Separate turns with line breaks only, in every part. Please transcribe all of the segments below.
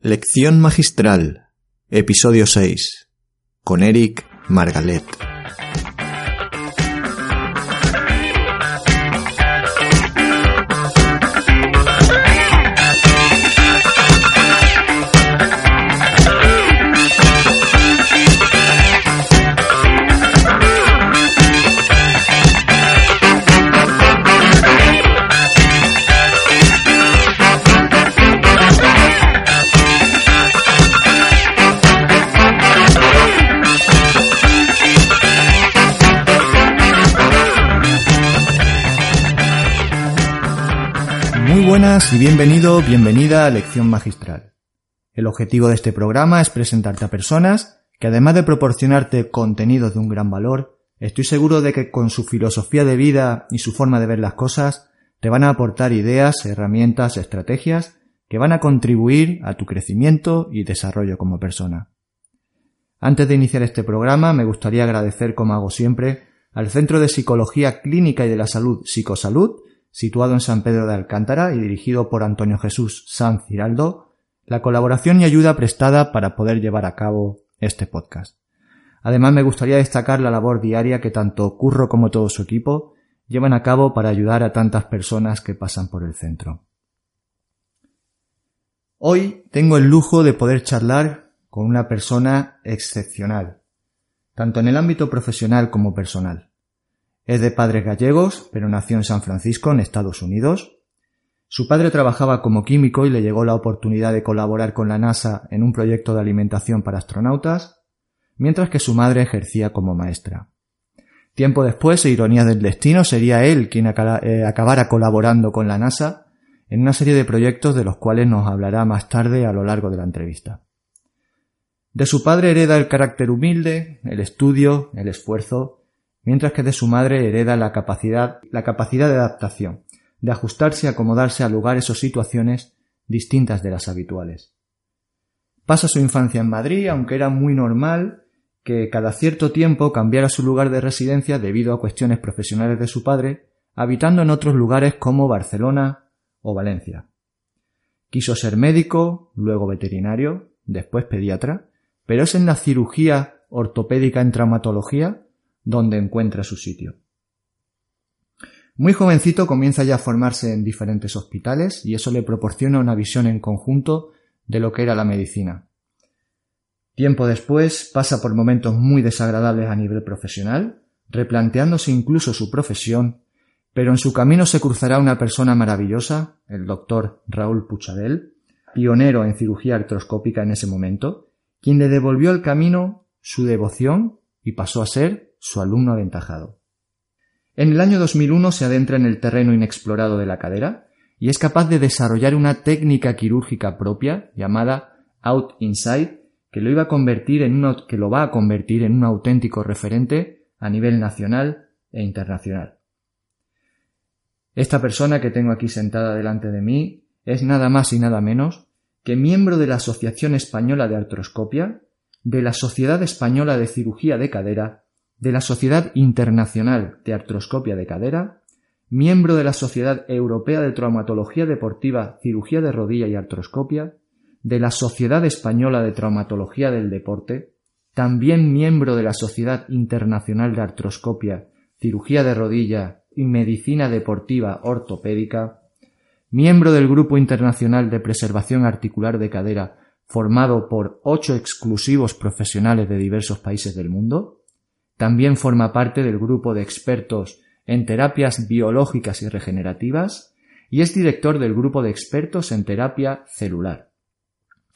Lección magistral. Episodio 6. Con Eric Margalet. Buenas y bienvenido, bienvenida a Lección Magistral. El objetivo de este programa es presentarte a personas que además de proporcionarte contenidos de un gran valor, estoy seguro de que con su filosofía de vida y su forma de ver las cosas te van a aportar ideas, herramientas, estrategias que van a contribuir a tu crecimiento y desarrollo como persona. Antes de iniciar este programa me gustaría agradecer, como hago siempre, al Centro de Psicología Clínica y de la Salud Psicosalud situado en San Pedro de Alcántara y dirigido por Antonio Jesús Sanz Giraldo, la colaboración y ayuda prestada para poder llevar a cabo este podcast. Además, me gustaría destacar la labor diaria que tanto Curro como todo su equipo llevan a cabo para ayudar a tantas personas que pasan por el centro. Hoy tengo el lujo de poder charlar con una persona excepcional, tanto en el ámbito profesional como personal. Es de padres gallegos, pero nació en San Francisco, en Estados Unidos. Su padre trabajaba como químico y le llegó la oportunidad de colaborar con la NASA en un proyecto de alimentación para astronautas, mientras que su madre ejercía como maestra. Tiempo después, e ironía del destino, sería él quien eh, acabara colaborando con la NASA en una serie de proyectos de los cuales nos hablará más tarde a lo largo de la entrevista. De su padre hereda el carácter humilde, el estudio, el esfuerzo mientras que de su madre hereda la capacidad, la capacidad de adaptación, de ajustarse y acomodarse a lugares o situaciones distintas de las habituales. Pasa su infancia en Madrid, aunque era muy normal que cada cierto tiempo cambiara su lugar de residencia debido a cuestiones profesionales de su padre, habitando en otros lugares como Barcelona o Valencia. Quiso ser médico, luego veterinario, después pediatra, pero es en la cirugía ortopédica en traumatología donde encuentra su sitio. Muy jovencito comienza ya a formarse en diferentes hospitales y eso le proporciona una visión en conjunto de lo que era la medicina. Tiempo después pasa por momentos muy desagradables a nivel profesional, replanteándose incluso su profesión, pero en su camino se cruzará una persona maravillosa, el doctor Raúl Puchadel, pionero en cirugía artroscópica en ese momento, quien le devolvió al camino su devoción y pasó a ser su alumno aventajado. En el año 2001 se adentra en el terreno inexplorado de la cadera y es capaz de desarrollar una técnica quirúrgica propia llamada Out Inside que lo, iba a convertir en que lo va a convertir en un auténtico referente a nivel nacional e internacional. Esta persona que tengo aquí sentada delante de mí es nada más y nada menos que miembro de la Asociación Española de Artroscopia, de la Sociedad Española de Cirugía de Cadera de la Sociedad Internacional de Artroscopia de Cadera, miembro de la Sociedad Europea de Traumatología Deportiva, Cirugía de Rodilla y Artroscopia, de la Sociedad Española de Traumatología del Deporte, también miembro de la Sociedad Internacional de Artroscopia, Cirugía de Rodilla y Medicina Deportiva Ortopédica, miembro del Grupo Internacional de Preservación Articular de Cadera, formado por ocho exclusivos profesionales de diversos países del mundo, también forma parte del grupo de expertos en terapias biológicas y regenerativas y es director del grupo de expertos en terapia celular.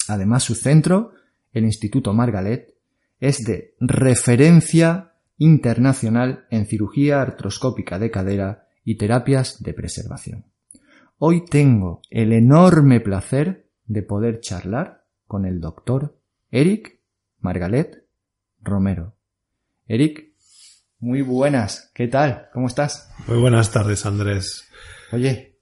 Además, su centro, el Instituto Margalet, es de referencia internacional en cirugía artroscópica de cadera y terapias de preservación. Hoy tengo el enorme placer de poder charlar con el doctor Eric Margalet Romero. Eric, muy buenas, ¿qué tal? ¿Cómo estás?
Muy buenas tardes, Andrés.
Oye,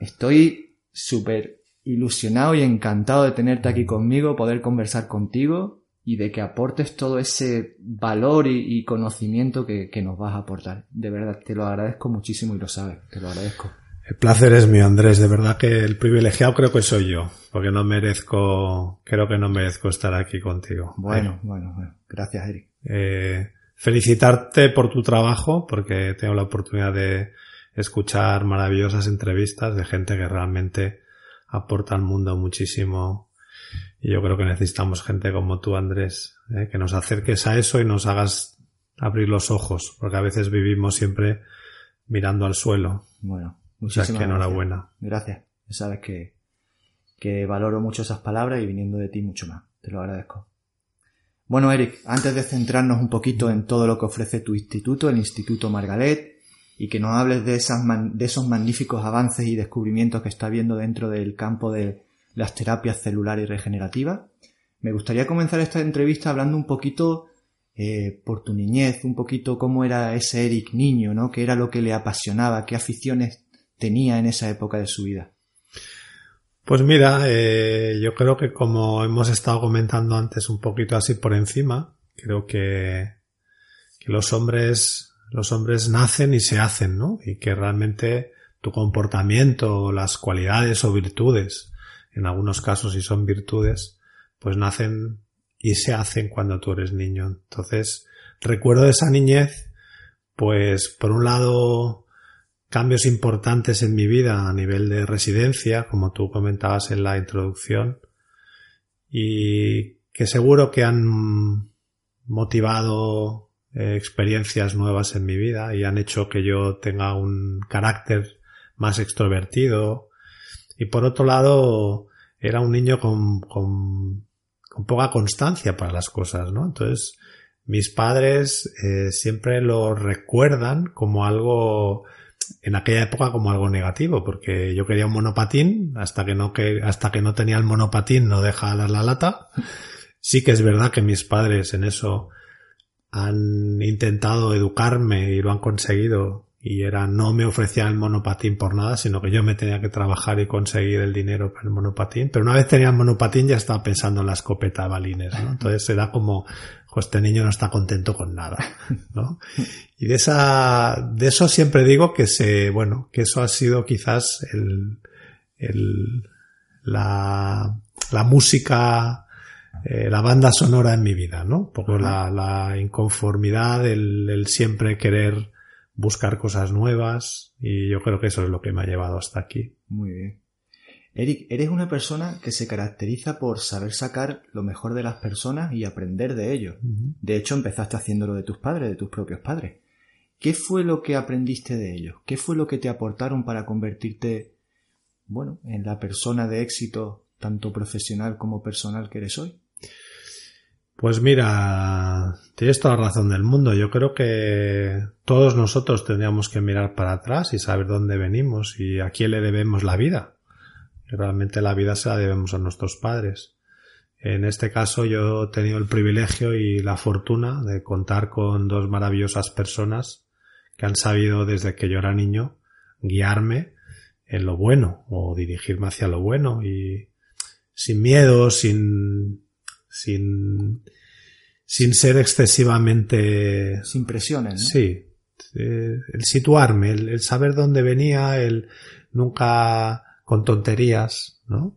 estoy súper ilusionado y encantado de tenerte aquí conmigo, poder conversar contigo y de que aportes todo ese valor y, conocimiento que, que nos vas a aportar. De verdad, te lo agradezco muchísimo y lo sabes, te lo agradezco.
El placer es mío, Andrés. De verdad que el privilegiado creo que soy yo, porque no merezco, creo que no merezco estar aquí contigo.
Bueno, bueno, bueno. Gracias, Eric.
Eh, felicitarte por tu trabajo, porque tengo la oportunidad de escuchar maravillosas entrevistas de gente que realmente aporta al mundo muchísimo. Y yo creo que necesitamos gente como tú, Andrés, eh, que nos acerques a eso y nos hagas abrir los ojos, porque a veces vivimos siempre mirando al suelo.
Bueno, Muchísimas
que enhorabuena.
Gracias. Ya sabes que, que valoro mucho esas palabras y viniendo de ti mucho más. Te lo agradezco. Bueno, Eric, antes de centrarnos un poquito en todo lo que ofrece tu instituto, el Instituto Margalet, y que nos hables de, esas de esos magníficos avances y descubrimientos que está viendo dentro del campo de las terapias celulares regenerativas, me gustaría comenzar esta entrevista hablando un poquito eh, por tu niñez, un poquito cómo era ese Eric niño, ¿no? ¿Qué era lo que le apasionaba? ¿Qué aficiones tenía en esa época de su vida?
Pues mira, eh, yo creo que como hemos estado comentando antes un poquito así por encima, creo que, que los hombres, los hombres nacen y se hacen, ¿no? Y que realmente tu comportamiento, las cualidades o virtudes, en algunos casos si son virtudes, pues nacen y se hacen cuando tú eres niño. Entonces, recuerdo de esa niñez, pues por un lado cambios importantes en mi vida a nivel de residencia, como tú comentabas en la introducción, y que seguro que han motivado eh, experiencias nuevas en mi vida y han hecho que yo tenga un carácter más extrovertido. Y por otro lado, era un niño con, con, poca constancia para las cosas, ¿no? Entonces, mis padres eh, siempre lo recuerdan como algo en aquella época como algo negativo, porque yo quería un monopatín, hasta que no, que, hasta que no tenía el monopatín no deja la lata. Sí que es verdad que mis padres en eso han intentado educarme y lo han conseguido y era no me ofrecían el monopatín por nada, sino que yo me tenía que trabajar y conseguir el dinero para el monopatín. Pero una vez tenía el monopatín ya estaba pensando en la escopeta de balines, ¿no? Entonces era como, pues este niño no está contento con nada, ¿no? Y de esa, de eso siempre digo que se, bueno, que eso ha sido quizás el, el, la, la música, eh, la banda sonora en mi vida, ¿no? Un poco la, la inconformidad, el, el siempre querer buscar cosas nuevas y yo creo que eso es lo que me ha llevado hasta aquí.
Muy bien. Eric, eres una persona que se caracteriza por saber sacar lo mejor de las personas y aprender de ellos. De hecho, empezaste haciéndolo de tus padres, de tus propios padres. ¿Qué fue lo que aprendiste de ellos? ¿Qué fue lo que te aportaron para convertirte, bueno, en la persona de éxito, tanto profesional como personal que eres hoy?
Pues mira, tienes toda la razón del mundo. Yo creo que todos nosotros tendríamos que mirar para atrás y saber dónde venimos y a quién le debemos la vida realmente la vida se la debemos a nuestros padres. En este caso yo he tenido el privilegio y la fortuna de contar con dos maravillosas personas que han sabido desde que yo era niño guiarme en lo bueno o dirigirme hacia lo bueno y sin miedo, sin, sin, sin ser excesivamente...
Sin presiones. ¿no?
Sí. Eh, el situarme, el saber dónde venía, el nunca con tonterías, ¿no?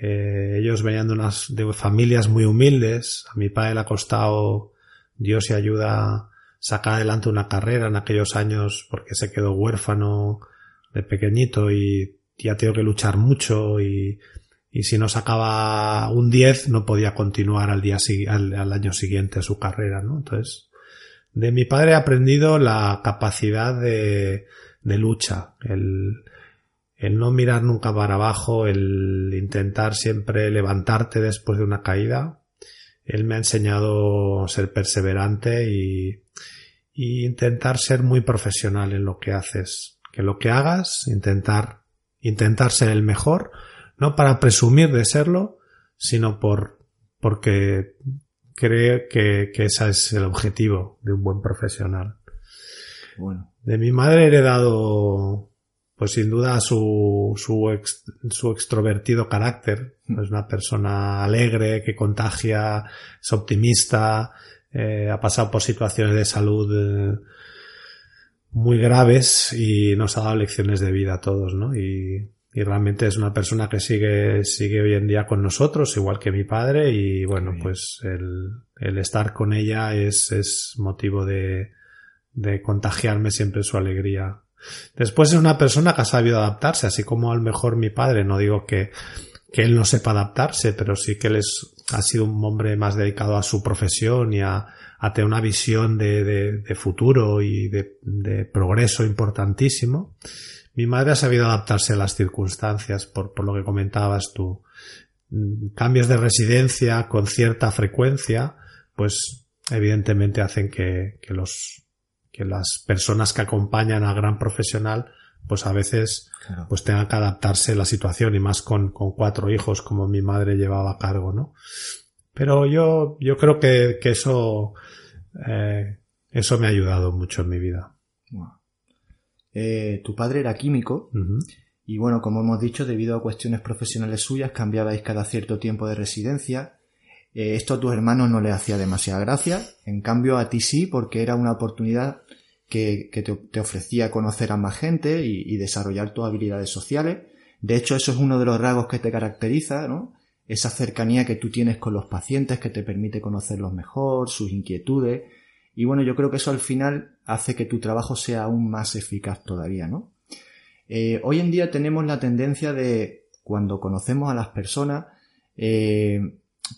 Eh, ellos venían de unas de familias muy humildes. A mi padre le ha costado Dios y ayuda sacar adelante una carrera en aquellos años porque se quedó huérfano de pequeñito y ya tengo que luchar mucho y, y si no sacaba un 10 no podía continuar al día al, al año siguiente su carrera, ¿no? Entonces, de mi padre he aprendido la capacidad de, de lucha, el, el no mirar nunca para abajo, el intentar siempre levantarte después de una caída. Él me ha enseñado a ser perseverante y, intentar ser muy profesional en lo que haces. Que lo que hagas, intentar, intentar ser el mejor, no para presumir de serlo, sino por, porque cree que, que ese es el objetivo de un buen profesional.
Bueno.
De mi madre he heredado, pues sin duda su, su, su extrovertido carácter. Mm. Es una persona alegre, que contagia, es optimista, eh, ha pasado por situaciones de salud eh, muy graves y nos ha dado lecciones de vida a todos, ¿no? Y, y realmente es una persona que sigue, sigue hoy en día con nosotros, igual que mi padre, y bueno, pues el, el estar con ella es, es motivo de, de contagiarme siempre su alegría. Después es una persona que ha sabido adaptarse, así como al mejor mi padre, no digo que, que él no sepa adaptarse, pero sí que él es, ha sido un hombre más dedicado a su profesión y a, a tener una visión de, de, de futuro y de, de progreso importantísimo. Mi madre ha sabido adaptarse a las circunstancias, por, por lo que comentabas tú. Mm, cambios de residencia con cierta frecuencia, pues evidentemente hacen que, que los, que las personas que acompañan al gran profesional, pues a veces claro. pues tengan que adaptarse a la situación y más con, con cuatro hijos como mi madre llevaba a cargo, ¿no? Pero yo, yo creo que, que eso, eh, eso me ha ayudado mucho en mi vida.
Wow. Eh, tu padre era químico uh -huh. y bueno, como hemos dicho, debido a cuestiones profesionales suyas cambiabais cada cierto tiempo de residencia. Eh, esto a tus hermanos no les hacía demasiada gracia, en cambio a ti sí, porque era una oportunidad que, te, ofrecía conocer a más gente y, y, desarrollar tus habilidades sociales. De hecho, eso es uno de los rasgos que te caracteriza, ¿no? Esa cercanía que tú tienes con los pacientes que te permite conocerlos mejor, sus inquietudes. Y bueno, yo creo que eso al final hace que tu trabajo sea aún más eficaz todavía, ¿no? Eh, hoy en día tenemos la tendencia de, cuando conocemos a las personas, eh,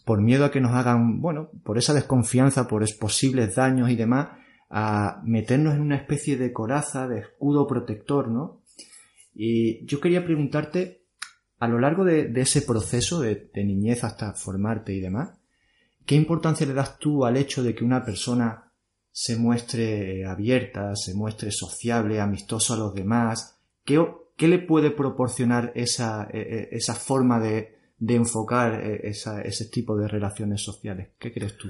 por miedo a que nos hagan, bueno, por esa desconfianza, por posibles daños y demás, a meternos en una especie de coraza, de escudo protector, ¿no? Y yo quería preguntarte, a lo largo de, de ese proceso de, niñez hasta formarte y demás, ¿qué importancia le das tú al hecho de que una persona se muestre abierta, se muestre sociable, amistoso a los demás? ¿Qué, qué le puede proporcionar esa, e, e, esa forma de, de enfocar e, esa, ese tipo de relaciones sociales? ¿Qué crees tú?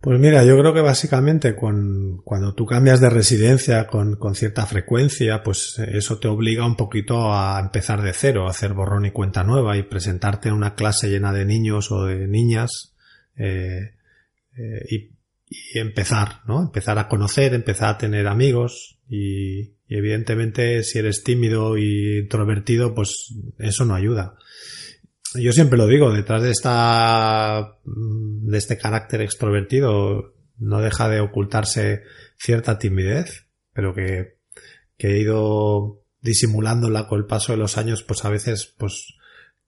Pues mira, yo creo que básicamente con, cuando tú cambias de residencia con, con, cierta frecuencia, pues eso te obliga un poquito a empezar de cero, a hacer borrón y cuenta nueva y presentarte en una clase llena de niños o de niñas eh, eh, y empezar, ¿no? Empezar a conocer, empezar a tener amigos y, evidentemente si eres tímido y introvertido, pues eso no ayuda. Yo siempre lo digo, detrás de esta, de este carácter extrovertido no deja de ocultarse cierta timidez, pero que, que he ido disimulándola con el paso de los años, pues a veces, pues,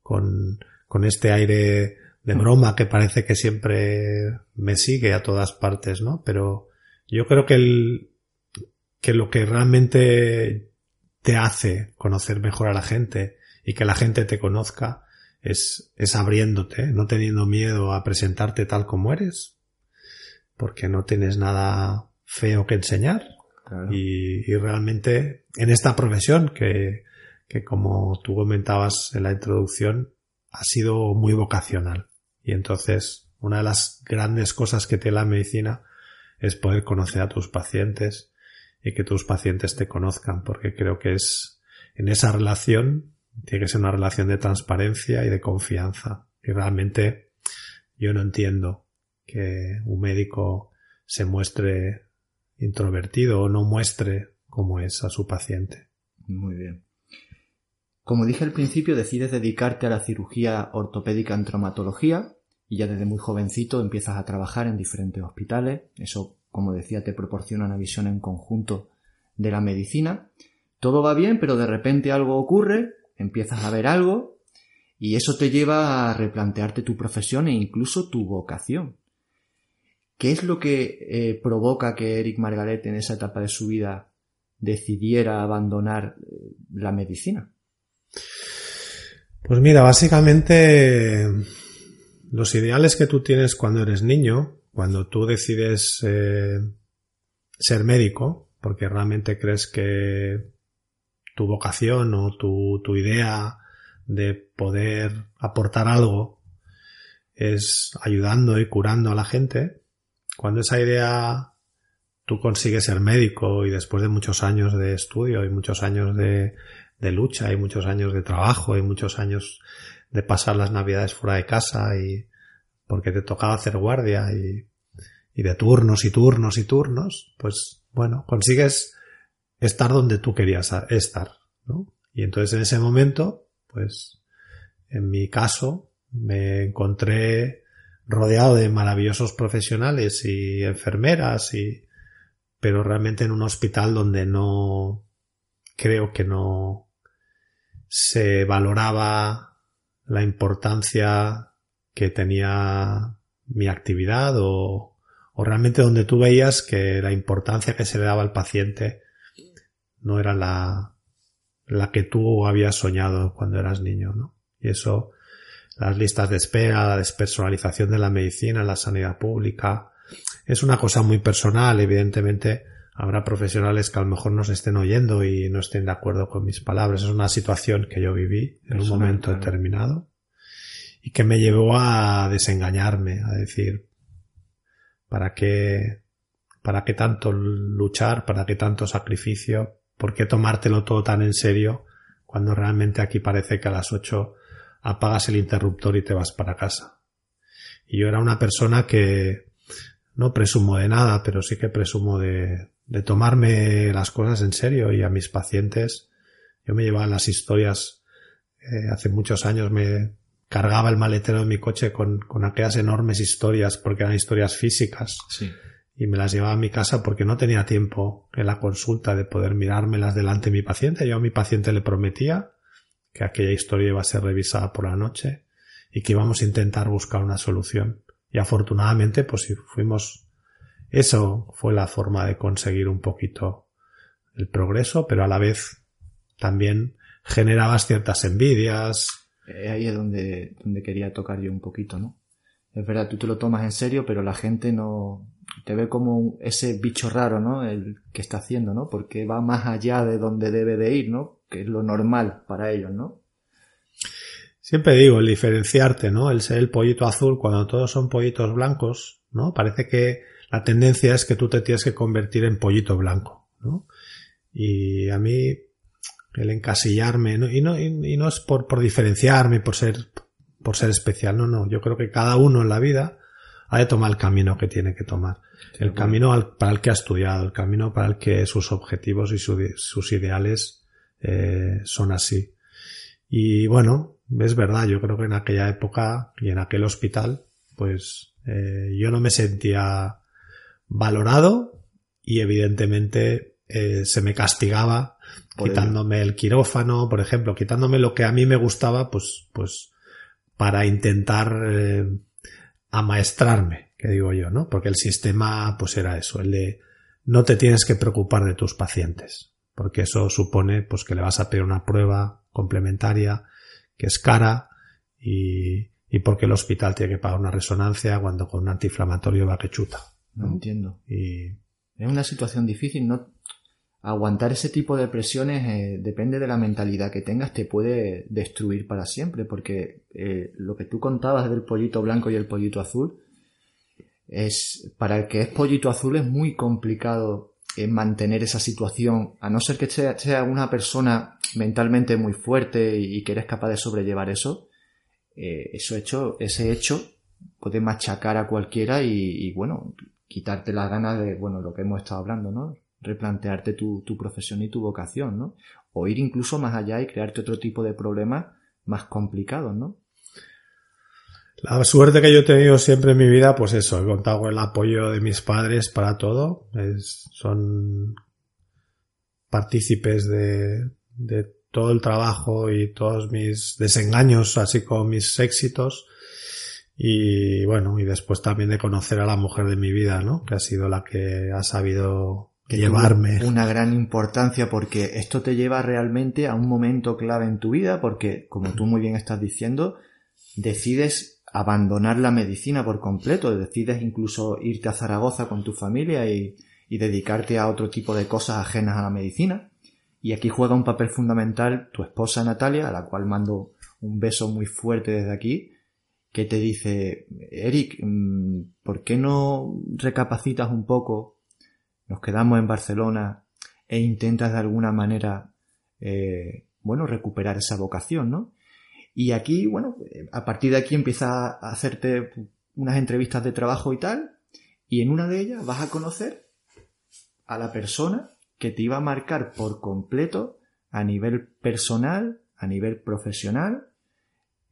con, con este aire de broma que parece que siempre me sigue a todas partes, ¿no? Pero yo creo que el, que lo que realmente te hace conocer mejor a la gente y que la gente te conozca es, es abriéndote, no teniendo miedo a presentarte tal como eres, porque no tienes nada feo que enseñar. Claro. Y, y, realmente en esta profesión que, que como tú comentabas en la introducción ha sido muy vocacional. Y entonces, una de las grandes cosas que tiene la medicina es poder conocer a tus pacientes y que tus pacientes te conozcan, porque creo que es en esa relación, tiene que ser una relación de transparencia y de confianza. Y realmente yo no entiendo que un médico se muestre introvertido o no muestre cómo es a su paciente.
Muy bien. Como dije al principio, decides dedicarte a la cirugía ortopédica en traumatología y ya desde muy jovencito empiezas a trabajar en diferentes hospitales. Eso, como decía, te proporciona una visión en conjunto de la medicina. Todo va bien, pero de repente algo ocurre, empiezas a ver algo y eso te lleva a replantearte tu profesión e incluso tu vocación. ¿Qué es lo que eh, provoca que Eric Margaret en esa etapa de su vida decidiera abandonar eh, la medicina?
Pues mira, básicamente los ideales que tú tienes cuando eres niño, cuando tú decides eh, ser médico, porque realmente crees que tu vocación o tu, tu idea de poder aportar algo es ayudando y curando a la gente, cuando esa idea tú consigues ser médico y después de muchos años de estudio y muchos años de, lucha y muchos años de trabajo y muchos años de pasar las navidades fuera de casa y porque te tocaba hacer guardia y, y de turnos y turnos y turnos, pues bueno, consigues estar donde tú querías estar, ¿no? Y entonces en ese momento, pues en mi caso, me encontré rodeado de maravillosos profesionales y enfermeras y pero realmente en un hospital donde no creo que no se valoraba la importancia que tenía mi actividad o, o realmente donde tú veías que la importancia que se le daba al paciente no era la, la que tú habías soñado cuando eras niño, ¿no? Y eso, las listas de espera, la despersonalización de la medicina, la sanidad pública, es una cosa muy personal, evidentemente habrá profesionales que a lo mejor nos estén oyendo y no estén de acuerdo con mis palabras. Es una situación que yo viví en un momento determinado y que me llevó a desengañarme, a decir, ¿para qué, para qué tanto luchar, para qué tanto sacrificio ¿Por qué tomártelo todo tan en serio cuando realmente aquí parece que a las ocho apagas el interruptor y te vas para casa? Y yo era una persona que no presumo de nada, pero sí que presumo de, de tomarme las cosas en serio y a mis pacientes yo me llevaba las historias eh, hace muchos años me cargaba el maletero de mi coche con, con aquellas enormes historias porque eran historias físicas
Sí.
Y me las llevaba a mi casa porque no tenía tiempo en la consulta de poder mirármelas delante de mi paciente. Yo a mi paciente le prometía que aquella historia iba a ser revisada por la noche y que íbamos a intentar buscar una solución. Y afortunadamente, pues sí, fuimos, eso fue la forma de conseguir un poquito el progreso, pero a la vez también generabas ciertas envidias.
Eh, ahí es donde, donde quería tocar yo un poquito, ¿no? Es verdad, tú te lo tomas en serio, pero la gente no te ve como ese bicho raro, ¿no? El que está haciendo, ¿no? Porque va más allá de donde debe de ir, ¿no? Que es lo normal para ellos, ¿no?
Siempre digo, el diferenciarte, ¿no? El ser el pollito azul cuando todos son pollitos blancos, ¿no? Parece que la tendencia es que tú te tienes que convertir en pollito blanco, ¿no? Y a mí el encasillarme, ¿no? y no, y, no es por, por diferenciarme, por ser, por ser especial, no, no. Yo creo que cada uno en la vida ha de tomar el camino que tiene que tomar. el camino al- para el que ha estudiado, el camino para el que sus objetivos y su- sus ideales eh, son así. Y bueno, es verdad, yo creo que en aquella época y en aquel hospital, pues eh, yo no me sentía valorado y evidentemente eh, se me castigaba
Por ello.
quitándome el quirófano, por ejemplo, quitándome lo que a mí me gustaba, pues, pues para intentar eh, amaestrarme, que digo yo, ¿no? Porque el sistema, pues era eso, el de no te tienes que preocupar de tus pacientes, porque eso supone, pues que le vas a pedir una prueba complementaria que es cara y, y porque el hospital tiene que pagar una resonancia cuando con un antiinflamatorio va que chuta.
No entiendo.
Y
Es una situación difícil, ¿no? Aguantar ese tipo de presiones eh, depende de la mentalidad que tengas, te puede destruir para siempre, porque eh, lo que tú contabas del pollito blanco y el pollito azul, es para el que es pollito azul es muy complicado eh, mantener esa situación, a no ser que sea, una persona mentalmente muy fuerte y que eres capaz de sobrellevar eso, eso hecho, ese hecho puede machacar a cualquiera y, y, bueno, quitarte las ganas de, bueno, lo que hemos estado hablando, ¿no? Replantearte tu, tu profesión y tu vocación, ¿no? O ir incluso más allá y crearte otro tipo de problemas más complicados, ¿no?
La suerte que yo he tenido siempre en mi vida, pues eso, he contado con el apoyo de mis padres para todo. Son partícipes de todo el trabajo y todos mis desengaños, así como mis éxitos. Y bueno, y después también de conocer a la mujer de mi vida, ¿no? Que ha sido la que ha sabido Llevarme.
Una gran importancia porque esto te lleva realmente a un momento clave en tu vida porque, como tú muy bien estás diciendo, decides abandonar la medicina por completo, decides incluso irte a Zaragoza con tu familia y, y dedicarte a otro tipo de cosas ajenas a la medicina. Y aquí juega un papel fundamental tu esposa Natalia, a la cual mando un beso muy fuerte desde aquí. que te dice, Eric, mm, ¿por qué no recapacitas un poco? Nos quedamos en Barcelona e intentas de alguna manera, eh, bueno, recuperar esa vocación, ¿no? Y aquí, bueno, a partir de aquí empieza a hacerte unas entrevistas de trabajo y tal, y en una de ellas vas a conocer a la persona que te iba a marcar por completo a nivel personal, a nivel profesional,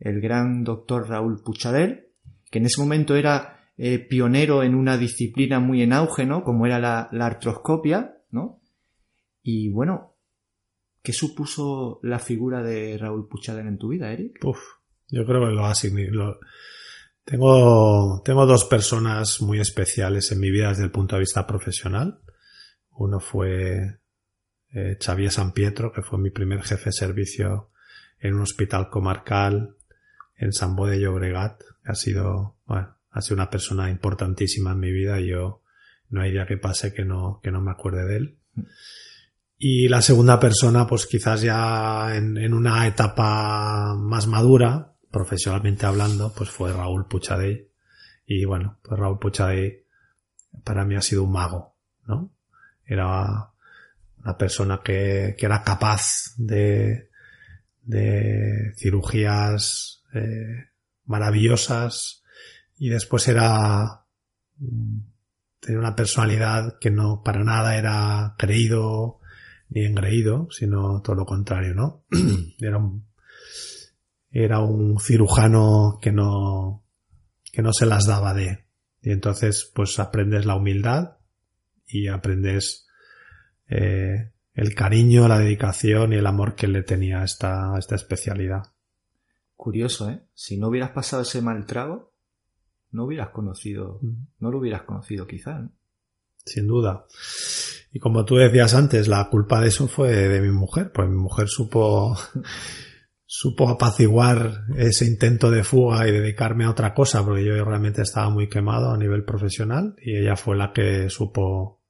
el gran doctor Raúl Puchadel, que en ese momento era eh, pionero en una disciplina muy en auge, ¿no? Como era la, artroscopia, ¿no? Y bueno, ¿qué supuso la figura de Raúl Puchadel en tu vida, Eric?
Uf, yo creo que lo ha significado. Tengo, tengo dos personas muy especiales en mi vida desde el punto de vista profesional. Uno fue eh, Xavier San Pietro, que fue mi primer jefe de servicio en un hospital comarcal en San de Llobregat. Ha sido, ha sido una persona importantísima en mi vida yo no hay día que pase que no, que no me acuerde de él. Y la segunda persona, pues quizás ya en, en una etapa más madura, profesionalmente hablando, pues fue Raúl Puchadey. Y bueno, pues Raúl Puchadey para mí ha sido un mago, ¿no? Era una persona que, que era capaz de, de cirugías eh, maravillosas y después era tenía una personalidad que no para nada era creído ni engreído, sino todo lo contrario, ¿no? era un era un cirujano que no que no se las daba de y entonces pues aprendes la humildad y aprendes eh, el cariño, la dedicación y el amor que le tenía a esta, esta especialidad.
Curioso, ¿eh? Si no hubieras pasado ese mal trago, no hubieras conocido, no lo hubieras conocido quizá,
Sin duda. Y como tú decías antes, la culpa de eso fue de mi mujer, pues mi mujer supo, supo apaciguar ese intento de fuga y dedicarme a otra cosa, porque yo realmente estaba muy quemado a nivel profesional y ella fue la que supo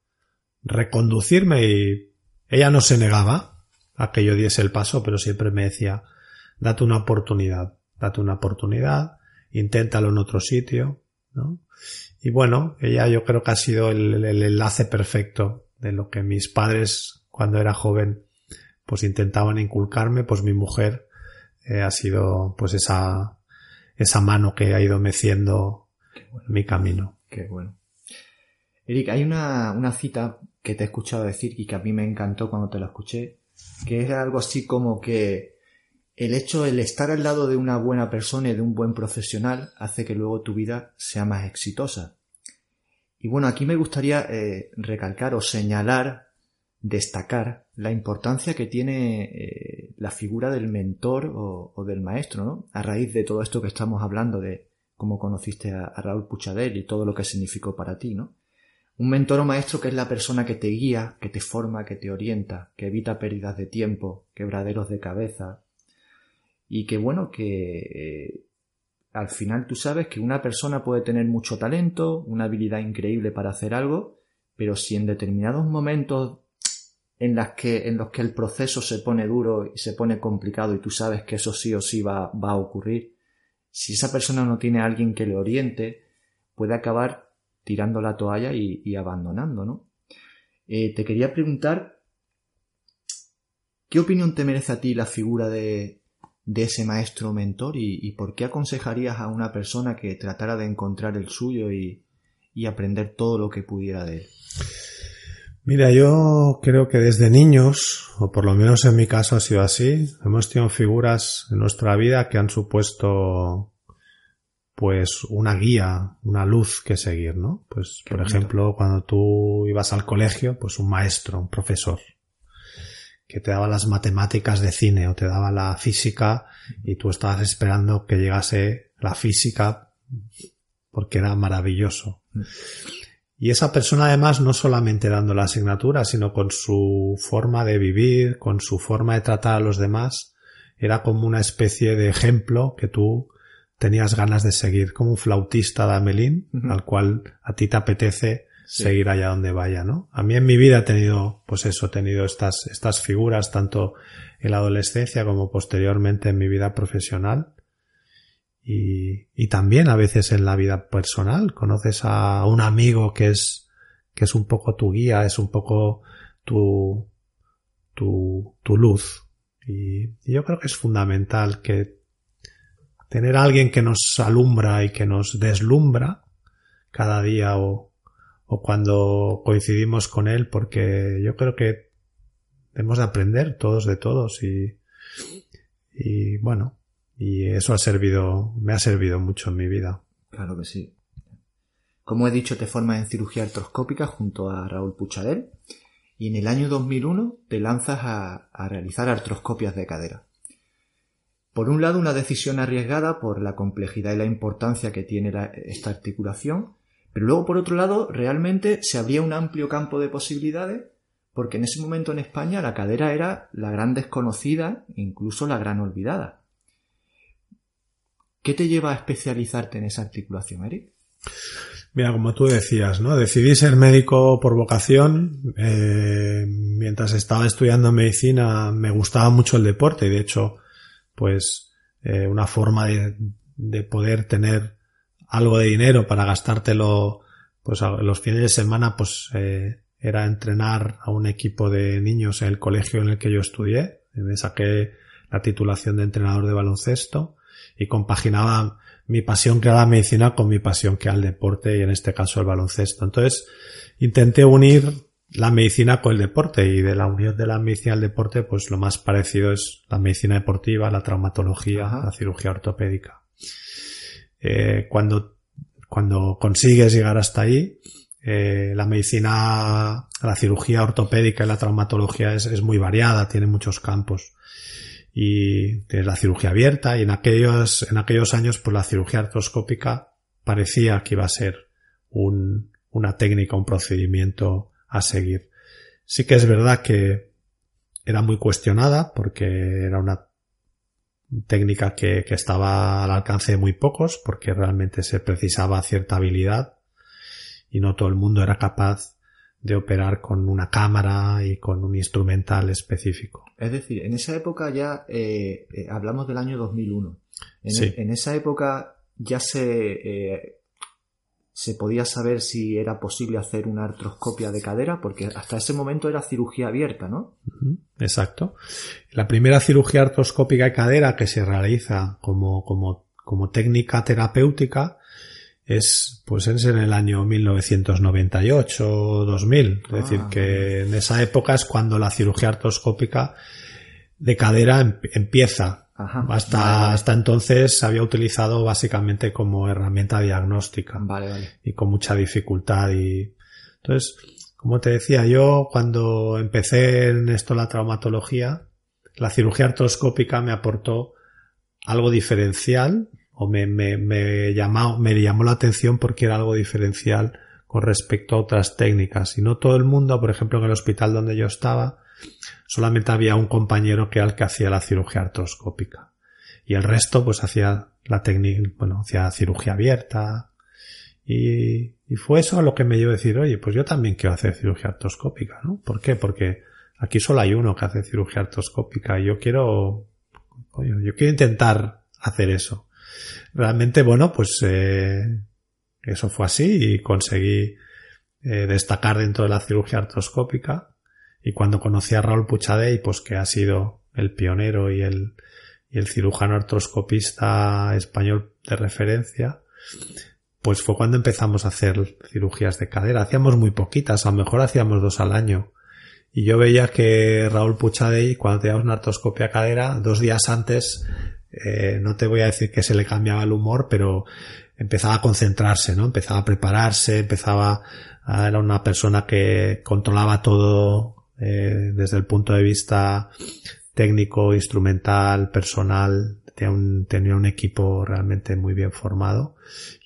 reconducirme y ella no se negaba a que yo diese el paso, pero siempre me decía, date una oportunidad, date una oportunidad, inténtalo en otro sitio, ¿no? Y bueno, ella yo creo que ha sido el, enlace perfecto de lo que mis padres cuando era joven pues intentaban inculcarme, pues mi mujer eh, ha sido pues esa, esa mano que ha ido meciendo mi camino.
Qué bueno. Eric, hay una, una cita que te he escuchado decir y que a mí me encantó cuando te la escuché, que es algo así como que el hecho, el estar al lado de una buena persona y de un buen profesional hace que luego tu vida sea más exitosa. Y bueno, aquí me gustaría eh, recalcar o señalar, destacar la importancia que tiene eh, la figura del mentor o, del maestro, ¿no? A raíz de todo esto que estamos hablando de cómo conociste a, a Raúl Puchadel y todo lo que significó para ti, ¿no? Un mentor o maestro que es la persona que te guía, que te forma, que te orienta, que evita pérdidas de tiempo, quebraderos de cabeza. Y que bueno, que eh, al final tú sabes que una persona puede tener mucho talento, una habilidad increíble para hacer algo, pero si en determinados momentos en, las que, en los que el proceso se pone duro y se pone complicado y tú sabes que eso sí o sí va, va a ocurrir, si esa persona no tiene a alguien que le oriente, puede acabar tirando la toalla y, abandonando, ¿no? Eh, te quería preguntar, ¿qué opinión te merece a ti la figura de, ese maestro mentor y, por qué aconsejarías a una persona que tratara de encontrar el suyo y, aprender todo lo que pudiera de él?
Mira, yo creo que desde niños, o por lo menos en mi caso ha sido así, hemos tenido figuras en nuestra vida que han supuesto pues una guía, una luz que seguir, ¿no? Pues, por ejemplo, cuando tú ibas al colegio, pues un maestro, un profesor, que te daba las matemáticas de cine o te daba la física y tú estabas esperando que llegase la física porque era maravilloso. Y esa persona además no solamente dando la asignatura, sino con su forma de vivir, con su forma de tratar a los demás, era como una especie de ejemplo que tú tenías ganas de seguir, como un flautista de Amelín, al cual a ti te apetece seguir allá donde vaya, ¿no? A mí en mi vida he tenido, pues eso, he tenido estas, estas figuras, tanto en la adolescencia como posteriormente en mi vida profesional. y, y también a veces en la vida personal conoces a un amigo que es, que es un poco tu guía, es un poco tu, tu, luz. Y, y yo creo que es fundamental que tener a alguien que nos alumbra y que nos deslumbra cada día o, o cuando coincidimos con él, porque yo creo que hemos de aprender todos de todos y, y bueno, y eso ha servido, me ha servido mucho en mi vida.
Claro que sí. Como he dicho, te formas en cirugía artroscópica junto a Raúl Puchadel y en el año 2001 te lanzas a, a realizar artroscopias de cadera. Por un lado, una decisión arriesgada por la complejidad y la importancia que tiene la, esta articulación, pero luego, por otro lado, realmente se abría un amplio campo de posibilidades porque en ese momento en España la cadera era la gran desconocida, incluso la gran olvidada. ¿Qué te lleva a especializarte en esa articulación, Eric?
Mira, como tú decías, ¿no? Decidí ser médico por vocación. Eh, mientras estaba estudiando medicina me gustaba mucho el deporte y de hecho, pues, eh, una forma de, de, poder tener algo de dinero para gastártelo, pues, a los fines de semana, pues, eh, era entrenar a un equipo de niños en el colegio en el que yo estudié. Me saqué la titulación de entrenador de baloncesto y compaginaba mi pasión que era la medicina con mi pasión que era el deporte y en este caso el baloncesto. Entonces intenté unir la medicina con el deporte y de la unión de la medicina al deporte pues lo más parecido es la medicina deportiva, la traumatología, Ajá. la cirugía ortopédica. Eh, cuando, cuando consigues llegar hasta ahí, eh, la medicina, la cirugía ortopédica y la traumatología es, es, muy variada, tiene muchos campos. Y tienes la cirugía abierta y en aquellos, en aquellos años pues la cirugía artroscópica parecía que iba a ser un, una técnica, un procedimiento a seguir. Sí que es verdad que era muy cuestionada porque era una técnica que, que estaba al alcance de muy pocos porque realmente se precisaba cierta habilidad y no todo el mundo era capaz de operar con una cámara y con un instrumental específico.
Es decir, en esa época ya eh, eh, hablamos del año 2001. En, sí. en esa época ya se, eh, se podía saber si era posible hacer una artroscopia de cadera, porque hasta ese momento era cirugía abierta, ¿no?
Exacto. La primera cirugía artroscópica de cadera que se realiza como, como, como técnica terapéutica es pues es en el año 1998 o 2000. Es ah, decir, que en esa época es cuando la cirugía artroscópica de cadera em empieza. Ajá, hasta, vale. hasta entonces se había utilizado básicamente como herramienta diagnóstica.
Vale, vale.
Y con mucha dificultad. Y entonces, como te decía, yo cuando empecé en esto la traumatología, la cirugía artroscópica me aportó algo diferencial o me, me, me, llamó, me llamó la atención porque era algo diferencial con respecto a otras técnicas. Y no todo el mundo, por ejemplo, en el hospital donde yo estaba, solamente había un compañero que el que hacía la cirugía artroscópica. Y el resto, pues hacía la técnica, bueno, hacía cirugía abierta. Y, y fue eso lo que me llevó a decir, oye, pues yo también quiero hacer cirugía artroscópica, ¿no? ¿Por qué? Porque aquí solo hay uno que hace cirugía artroscópica y yo quiero, yo quiero intentar hacer eso realmente, bueno, pues eh, eso fue así y conseguí eh, destacar dentro de la cirugía artroscópica. Y cuando conocí a Raúl Puchadey, pues que ha sido el pionero y el, y el cirujano artroscopista español de referencia, pues fue cuando empezamos a hacer cirugías de cadera. Hacíamos muy poquitas, a lo mejor hacíamos dos al año. Y yo veía que Raúl Puchadey, cuando teníamos una artroscopia cadera, dos días antes eh, no te voy a decir que se le cambiaba el humor, pero empezaba a concentrarse, ¿no? Empezaba a prepararse, empezaba a, era una persona que controlaba todo eh, desde el punto de vista técnico, instrumental, personal, tenía un, equipo realmente muy bien formado.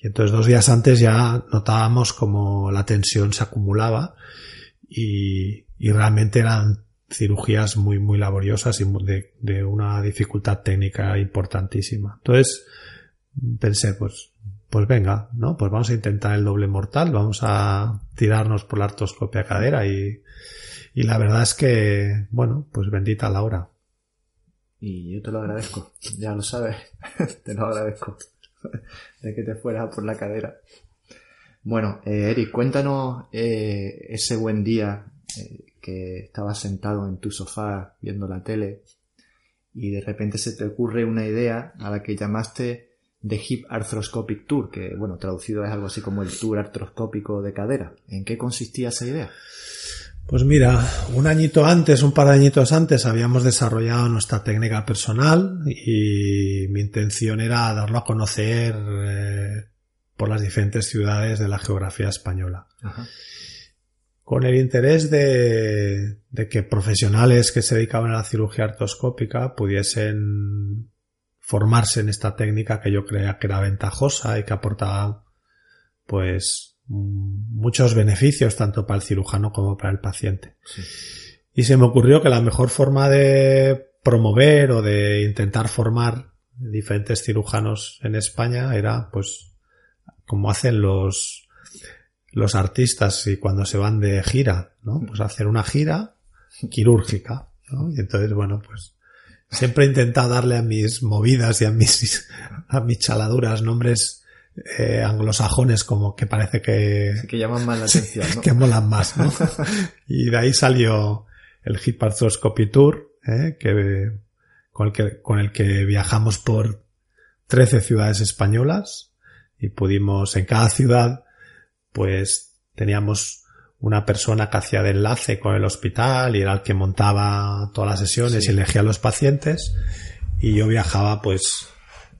Y entonces dos días antes ya notábamos como la tensión se acumulaba y, y realmente eran cirugías muy, muy laboriosas y de, de, una dificultad técnica importantísima. Entonces, pensé, pues, pues venga, ¿no? Pues vamos a intentar el doble mortal, vamos a tirarnos por la artroscopia cadera y, y la verdad es que, bueno, pues bendita la hora.
Y yo te lo agradezco, ya lo sabes, te lo agradezco. de que te fueras por la cadera. Bueno, eh, Eric, cuéntanos eh, ese buen día eh, que estabas sentado en tu sofá viendo la tele y de repente se te ocurre una idea a la que llamaste The Hip Arthroscopic Tour, que bueno, traducido es algo así como el tour artroscópico de cadera. ¿En qué consistía esa idea?
Pues mira, un añito antes, un par de añitos antes, habíamos desarrollado nuestra técnica personal y mi intención era darlo a conocer eh, por las diferentes ciudades de la geografía española. Con el interés de, de, que profesionales que se dedicaban a la cirugía artroscópica pudiesen formarse en esta técnica que yo creía que era ventajosa y que aportaba pues muchos beneficios tanto para el cirujano como para el paciente. Y se me ocurrió que la mejor forma de promover o de intentar formar diferentes cirujanos en España era pues como hacen los los artistas y cuando se van de gira, ¿no? Pues hacer una gira quirúrgica, Y entonces, bueno, pues siempre he intentado darle a mis movidas y a mis a mis chaladuras nombres eh, anglosajones como que parece que...
que llaman más la atención, ¿no?
que molan más, ¿no? y de ahí salió el Hip Arthroscopy Tour, ¿eh? que, con, el que, con el que viajamos por 13 ciudades españolas y pudimos en cada ciudad pues teníamos una persona que hacía de enlace con el hospital y era el que montaba todas las sesiones y elegía a los pacientes y yo viajaba pues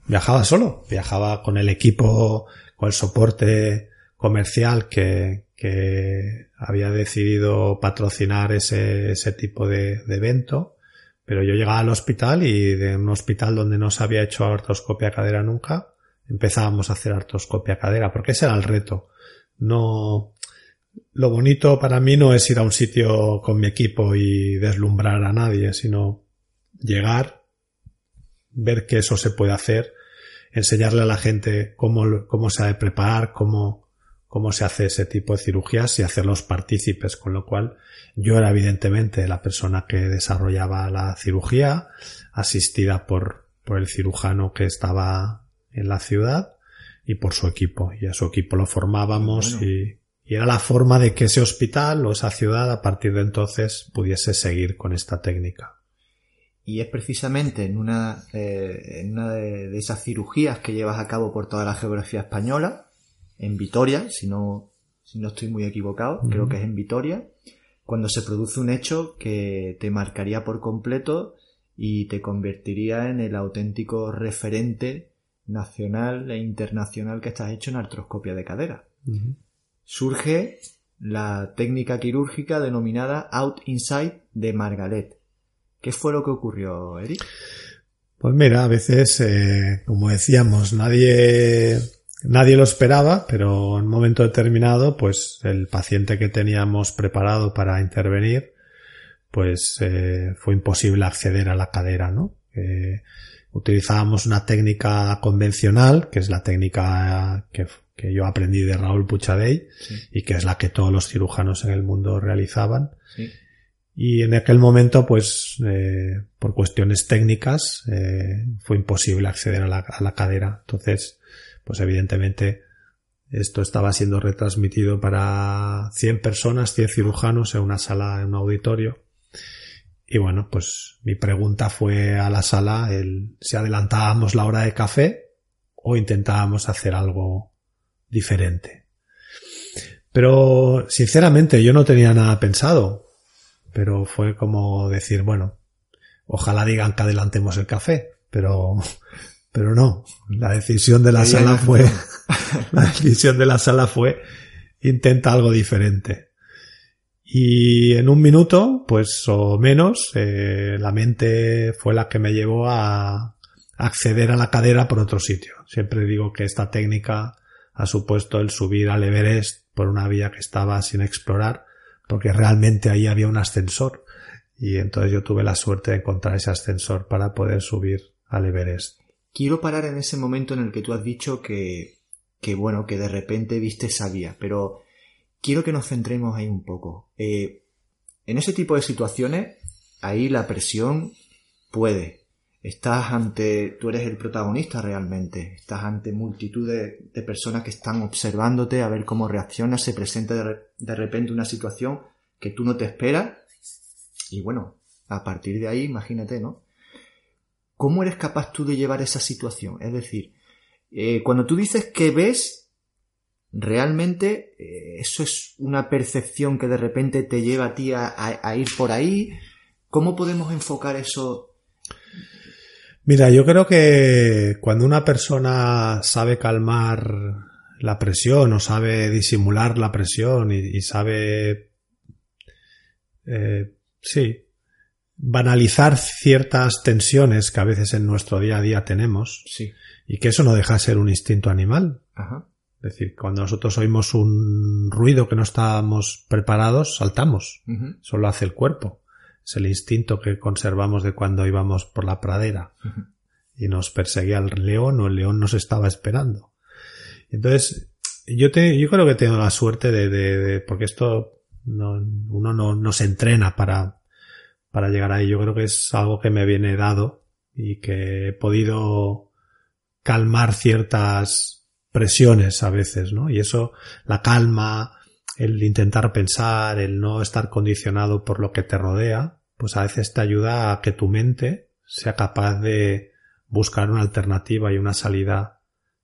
viajaba solo, viajaba con el equipo, con el soporte comercial que, que había decidido patrocinar ese, ese tipo de, de, evento. Pero yo llegaba al hospital y de un hospital donde no se había hecho artroscopia cadera nunca, empezábamos a hacer artroscopia cadera, porque ese era el reto. No, lo bonito para mí no es ir a un sitio con mi equipo y deslumbrar a nadie, sino llegar, ver que eso se puede hacer, enseñarle a la gente cómo, cómo se ha de preparar, cómo, cómo se hace ese tipo de cirugías y hacerlos partícipes, con lo cual yo era evidentemente la persona que desarrollaba la cirugía, asistida por, por el cirujano que estaba en la ciudad y por su equipo. Y a su equipo lo formábamos y, y era la forma de que ese hospital o esa ciudad a partir de entonces pudiese seguir con esta técnica.
Y es precisamente en una, eh, en una de, esas cirugías que llevas a cabo por toda la geografía española, en Vitoria, si no, si no estoy muy equivocado, creo que es en Vitoria, cuando se produce un hecho que te marcaría por completo y te convertiría en el auténtico referente nacional e internacional que estás hecho en artroscopia de cadera. Surge la técnica quirúrgica denominada Out Inside de Margalet ¿Qué fue lo que ocurrió, Eric?
Pues mira, a veces, eh, como decíamos, nadie, nadie lo esperaba, pero en un momento determinado, pues el paciente que teníamos preparado para intervenir, pues eh, fue imposible acceder a la cadera, ¿no? Eh, utilizábamos una técnica convencional, que es la técnica que, que yo aprendí de Raúl Puchadey y que es la que todos los cirujanos en el mundo realizaban. Sí. Y en aquel momento, pues, eh, por cuestiones técnicas, eh, fue imposible acceder a la, a la, cadera. Entonces, pues evidentemente, esto estaba siendo retransmitido para 100 personas, 100 cirujanos en una sala, en un auditorio. Y bueno, pues mi pregunta fue a la sala el si adelantábamos la hora de café o intentábamos hacer algo diferente. Pero sinceramente yo no tenía nada pensado pero fue como decir, bueno, ojalá digan que adelantemos el café, pero, pero no, la decisión de la sala fue, la decisión de la sala fue, intenta algo diferente. Y en un minuto, pues o menos, eh, la mente fue la que me llevó a acceder a la cadera por otro sitio. Siempre digo que esta técnica ha supuesto el subir al Everest por una vía que estaba sin explorar porque realmente ahí había un ascensor y entonces yo tuve la suerte de encontrar ese ascensor para poder subir al Everest.
Quiero parar en ese momento en el que tú has dicho que, que bueno, que de repente viste esa vía, pero quiero que nos centremos ahí un poco. Eh, en ese tipo de situaciones, ahí la presión puede. estás ante, tú eres el protagonista realmente, estás ante multitud de, personas que están observándote a ver cómo reaccionas, se presenta de, repente una situación que tú no te esperas y bueno, a partir de ahí, imagínate, ¿no? ¿Cómo eres capaz tú de llevar esa situación? Es decir, eh, cuando tú dices que ves, realmente eh, eso es una percepción que de repente te lleva a ti a ir por ahí. ¿Cómo podemos enfocar eso
Mira, yo creo que cuando una persona sabe calmar la presión o sabe disimular la presión y, sabe, eh, sí, banalizar ciertas tensiones que a veces en nuestro día a día tenemos
sí.
y que eso no deja de ser un instinto animal.
Ajá.
Es decir, cuando nosotros oímos un ruido que no estábamos preparados, saltamos. Solo hace el cuerpo. Es el instinto que conservamos de cuando íbamos por la pradera y nos perseguía el león o el león nos estaba esperando. Entonces, yo, te, yo creo que tengo la suerte de, de, porque esto no, uno no, no se entrena para, para llegar ahí. Yo creo que es algo que me viene dado y que he podido calmar ciertas presiones a veces, ¿no? Y eso, la calma, el intentar pensar, el no estar condicionado por lo que te rodea, pues a veces te ayuda a que tu mente sea capaz de buscar una alternativa y una salida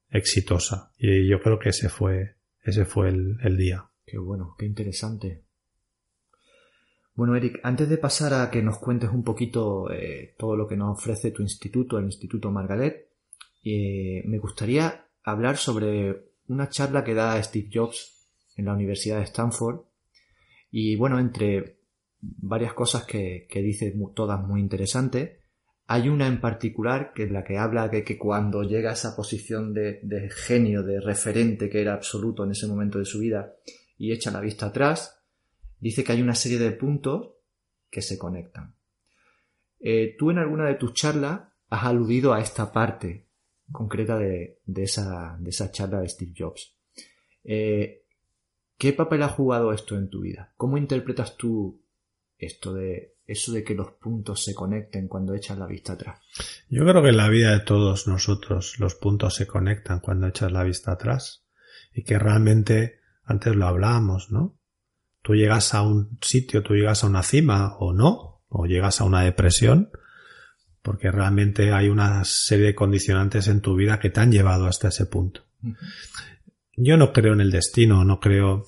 exitosa. Y yo creo que ese fue, ese fue el, día.
Qué bueno, qué interesante. Bueno, Eric, antes de pasar a que nos cuentes un poquito eh, todo lo que nos ofrece tu instituto, el Instituto Margaret, eh, me gustaría hablar sobre una charla que da Steve Jobs en la Universidad de Stanford. Y bueno, entre varias cosas que, dice todas muy interesantes, hay una en particular que es la que habla de que cuando llega a esa posición de, genio, de referente que era absoluto en ese momento de su vida y echa la vista atrás, dice que hay una serie de puntos que se conectan. Eh, tú en alguna de tus charlas has aludido a esta parte concreta de, esa, de esa charla de Steve Jobs. Eh, ¿Qué papel ha jugado esto en tu vida? ¿Cómo interpretas tú esto de eso de que los puntos se conecten cuando echas la vista atrás?
Yo creo que en la vida de todos nosotros los puntos se conectan cuando echas la vista atrás y que realmente antes lo hablábamos, ¿no? Tú llegas a un sitio, tú llegas a una cima o no, o llegas a una depresión, porque realmente hay una serie de condicionantes en tu vida que te han llevado hasta ese punto. Yo no creo en el destino, no creo,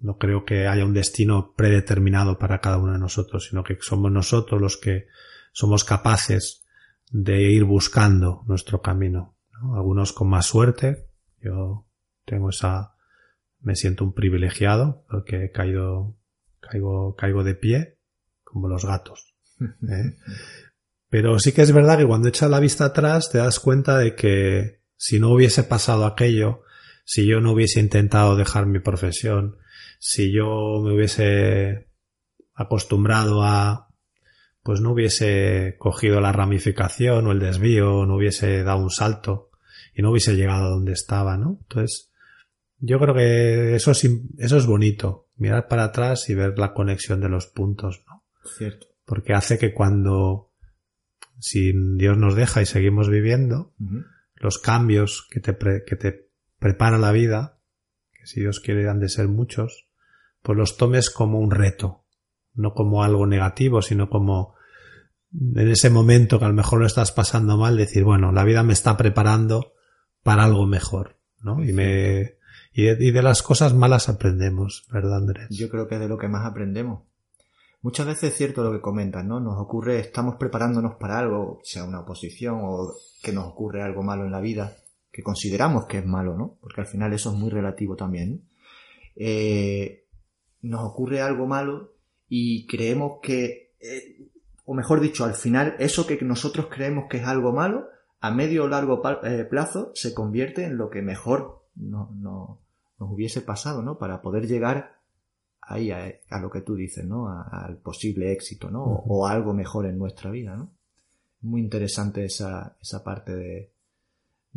no creo que haya un destino predeterminado para cada uno de nosotros, sino que somos nosotros los que somos capaces de ir buscando nuestro camino. Algunos con más suerte. Yo tengo esa, me siento un privilegiado porque he caído, caigo, caigo de pie como los gatos. ¿eh? Pero sí que es verdad que cuando echas la vista atrás te das cuenta de que si no hubiese pasado aquello, si yo no hubiese intentado dejar mi profesión, si yo me hubiese acostumbrado a, pues no hubiese cogido la ramificación o el desvío, no hubiese dado un salto y no hubiese llegado a donde estaba, ¿no? Entonces, yo creo que eso es, eso es bonito, mirar para atrás y ver la conexión de los puntos, ¿no?
Cierto.
Porque hace que cuando, si Dios nos deja y seguimos viviendo, los cambios que te, que te prepara la vida, que si Dios quiere han de ser muchos, pues los tomes como un reto, no como algo negativo, sino como en ese momento que a lo mejor lo estás pasando mal, decir, bueno, la vida me está preparando para algo mejor, ¿no? Y me, y de, las cosas malas aprendemos, ¿verdad, Andrés?
Yo creo que es de lo que más aprendemos. Muchas veces es cierto lo que comentas, ¿no? Nos ocurre, estamos preparándonos para algo, sea una oposición o que nos ocurre algo malo en la vida, que consideramos que es malo, ¿no? Porque al final eso es muy relativo también. Eh, nos ocurre algo malo y creemos que, eh, o mejor dicho, al final eso que nosotros creemos que es algo malo, a medio o largo eh, plazo se convierte en lo que mejor no, nos hubiese pasado, ¿no? Para poder llegar ahí a, lo que tú dices, ¿no? al posible éxito, ¿no? O, algo mejor en nuestra vida, ¿no? Muy interesante esa, esa parte de,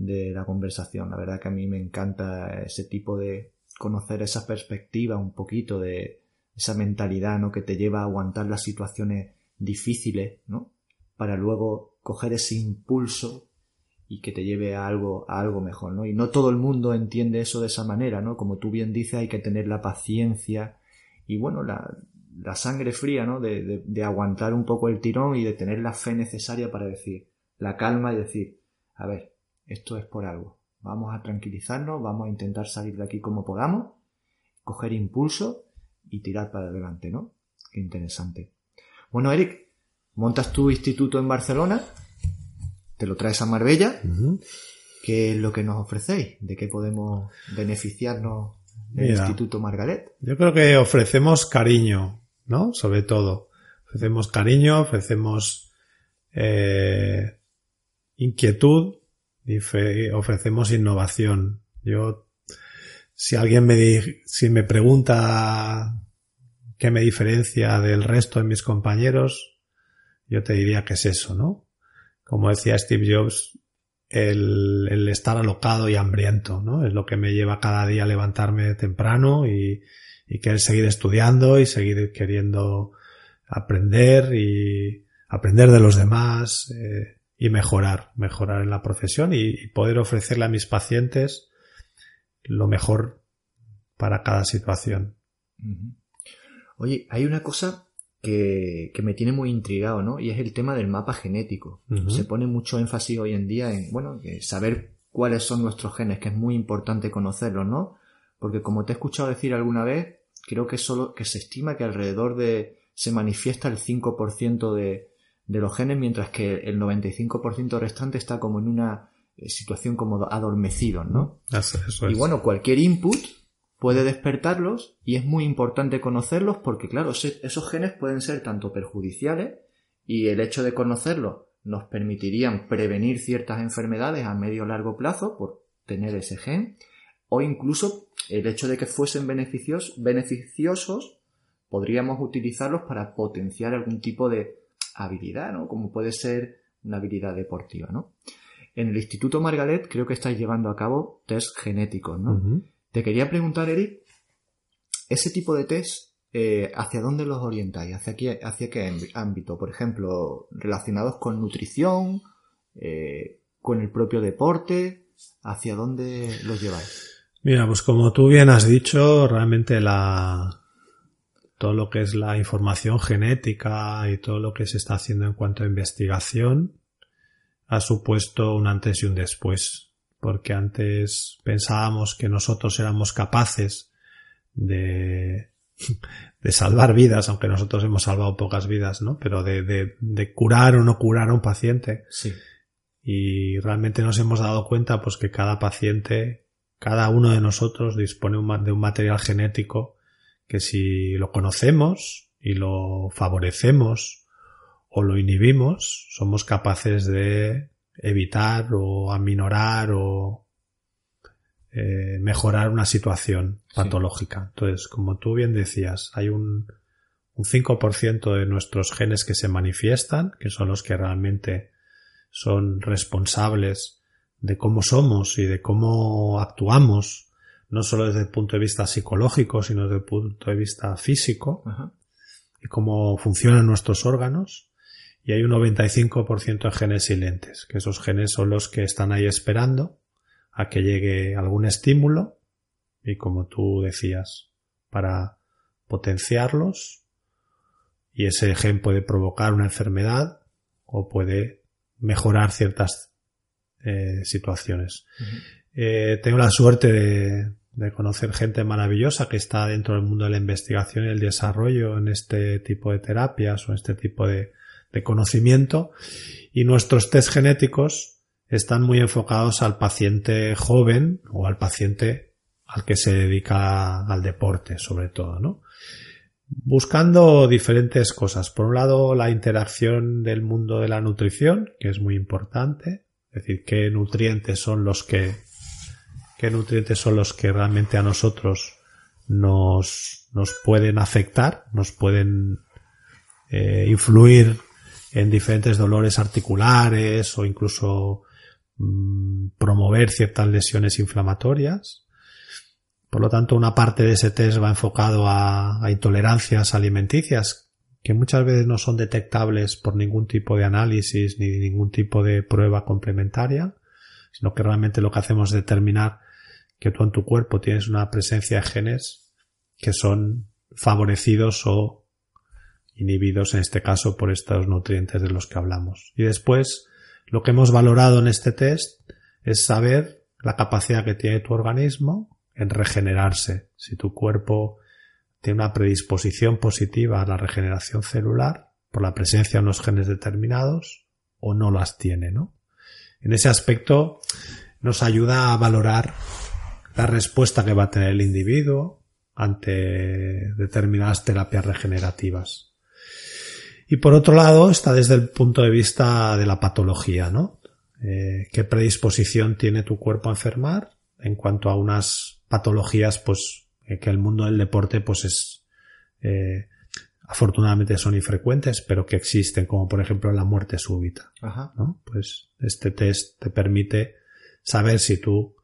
de la conversación. La verdad que a mí me encanta ese tipo de conocer esa perspectiva un poquito de esa mentalidad, ¿no? Que te lleva a aguantar las situaciones difíciles, ¿no? para luego coger ese impulso y que te lleve a algo, a algo mejor, ¿no? Y no todo el mundo entiende eso de esa manera, ¿no? Como tú bien dices, hay que tener la paciencia y bueno, la, la sangre fría, ¿no? De, de, de, aguantar un poco el tirón y de tener la fe necesaria para decir, la calma y decir, a ver, esto es por algo. Vamos a tranquilizarnos, vamos a intentar salir de aquí como podamos, coger impulso y tirar para adelante, ¿no? Qué interesante. Bueno, Eric, montas tu instituto en Barcelona, te lo traes a Marbella. Uh -huh. ¿Qué es lo que nos ofrecéis? ¿De qué podemos beneficiarnos del Mira, Instituto Margaret?
Yo creo que ofrecemos cariño, ¿no? Sobre todo. Ofrecemos cariño, ofrecemos eh, inquietud y ofrecemos innovación. Yo, si alguien me, di, si me pregunta qué me diferencia del resto de mis compañeros, yo te diría que es eso, ¿no? Como decía Steve Jobs, el, el, estar alocado y hambriento, ¿no? Es lo que me lleva cada día a levantarme temprano y, y querer seguir estudiando y seguir queriendo aprender y aprender de los demás eh, y mejorar, mejorar en la profesión y, y poder ofrecerle a mis pacientes lo mejor para cada situación.
Oye, hay una cosa que, que, me tiene muy intrigado, ¿no? Y es el tema del mapa genético. Uh -huh. Se pone mucho énfasis hoy en día en, bueno, saber cuáles son nuestros genes, que es muy importante conocerlos, ¿no? Porque como te he escuchado decir alguna vez, creo que solo, que se estima que alrededor de, se manifiesta el 5% de, de los genes, mientras que el 95% restante está como en una eh, situación como adormecido, ¿no?
Eso, eso es.
Y bueno, cualquier input puede despertarlos y es muy importante conocerlos porque, claro, esos genes pueden ser tanto perjudiciales y el hecho de conocerlos nos permitirían prevenir ciertas enfermedades a medio o largo plazo por tener ese gen o incluso el hecho de que fuesen beneficios, beneficiosos podríamos utilizarlos para potenciar algún tipo de habilidad, ¿no? Como puede ser una habilidad deportiva, ¿no? En el Instituto Margaret creo que estáis llevando a cabo test genéticos, ¿no? Uh -huh. Te quería preguntar, Eric, ese tipo de test, eh, ¿hacia dónde los orientáis? ¿Hacia qué, ¿Hacia qué ámbito? Por ejemplo, relacionados con nutrición, eh, con el propio deporte, ¿hacia dónde los lleváis?
Mira, pues como tú bien has dicho, realmente la todo lo que es la información genética y todo lo que se está haciendo en cuanto a investigación ha supuesto un antes y un después porque antes pensábamos que nosotros éramos capaces de, de salvar vidas, aunque nosotros hemos salvado pocas vidas, ¿no? Pero de, de, de curar o no curar a un paciente.
Sí.
Y realmente nos hemos dado cuenta pues que cada paciente, cada uno de nosotros dispone de un material genético que si lo conocemos y lo favorecemos o lo inhibimos, somos capaces de evitar o aminorar o eh, mejorar una situación patológica. Sí. Entonces, como tú bien decías, hay un, un 5% de nuestros genes que se manifiestan, que son los que realmente son responsables de cómo somos y de cómo actuamos, no solo desde el punto de vista psicológico, sino desde el punto de vista físico, y cómo funcionan nuestros órganos y hay un 95% de genes silentes, que esos genes son los que están ahí esperando a que llegue algún estímulo y como tú decías, para potenciarlos y ese gen puede provocar una enfermedad o puede mejorar ciertas eh, situaciones. Uh -huh. eh, tengo la suerte de, de conocer gente maravillosa que está dentro del mundo de la investigación y el desarrollo en este tipo de terapias o en este tipo de, de conocimiento y nuestros test genéticos están muy enfocados al paciente joven o al paciente al que se dedica al deporte sobre todo, ¿no? Buscando diferentes cosas. Por un lado, la interacción del mundo de la nutrición, que es muy importante. Es decir, qué nutrientes son los que, qué nutrientes son los que realmente a nosotros nos, nos pueden afectar, nos pueden eh, influir en diferentes dolores articulares o incluso mmm, promover ciertas lesiones inflamatorias. Por lo tanto, una parte de ese test va enfocado a, a intolerancias alimenticias que muchas veces no son detectables por ningún tipo de análisis ni ningún tipo de prueba complementaria, sino que realmente lo que hacemos es determinar que tú en tu cuerpo tienes una presencia de genes que son favorecidos o inhibidos en este caso por estos nutrientes de los que hablamos. Y después, lo que hemos valorado en este test es saber la capacidad que tiene tu organismo en regenerarse. Si tu cuerpo tiene una predisposición positiva a la regeneración celular por la presencia de unos genes determinados o no las tiene, ¿no? En ese aspecto nos ayuda a valorar la respuesta que va a tener el individuo ante determinadas terapias regenerativas. Y por otro lado está desde el punto de vista de la patología, ¿no? Eh, ¿Qué predisposición tiene tu cuerpo a enfermar en cuanto a unas patologías, pues, eh, que el mundo del deporte, pues es, eh, afortunadamente son infrecuentes, pero que existen, como por ejemplo la muerte súbita. ¿no? Pues este test te permite saber si tú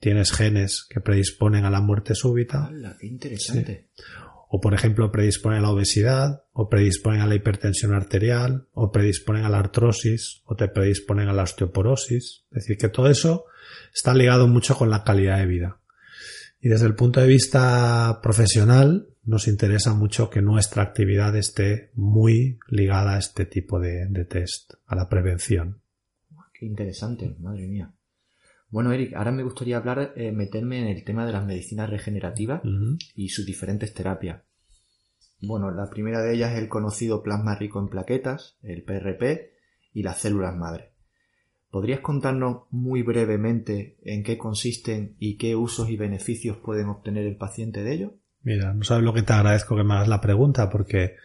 tienes genes que predisponen a la muerte súbita.
qué interesante.
O por ejemplo predisponen a la obesidad, o predisponen a la hipertensión arterial, o predisponen a la artrosis, o te predisponen a la osteoporosis. Es decir, que todo eso está ligado mucho con la calidad de vida. Y desde el punto de vista profesional, nos interesa mucho que nuestra actividad esté muy ligada a este tipo de, test, a la prevención.
Qué interesante, madre mía. Bueno, Eric, ahora me gustaría hablar, eh, meterme en el tema de las medicinas regenerativas y sus diferentes terapias. Bueno, la primera de ellas es el conocido plasma rico en plaquetas, el PRP, y las células madre. ¿Podrías contarnos muy brevemente en qué consisten y qué usos y beneficios pueden obtener el paciente de ello?
Mira, no sabes lo que te agradezco que me hagas la pregunta porque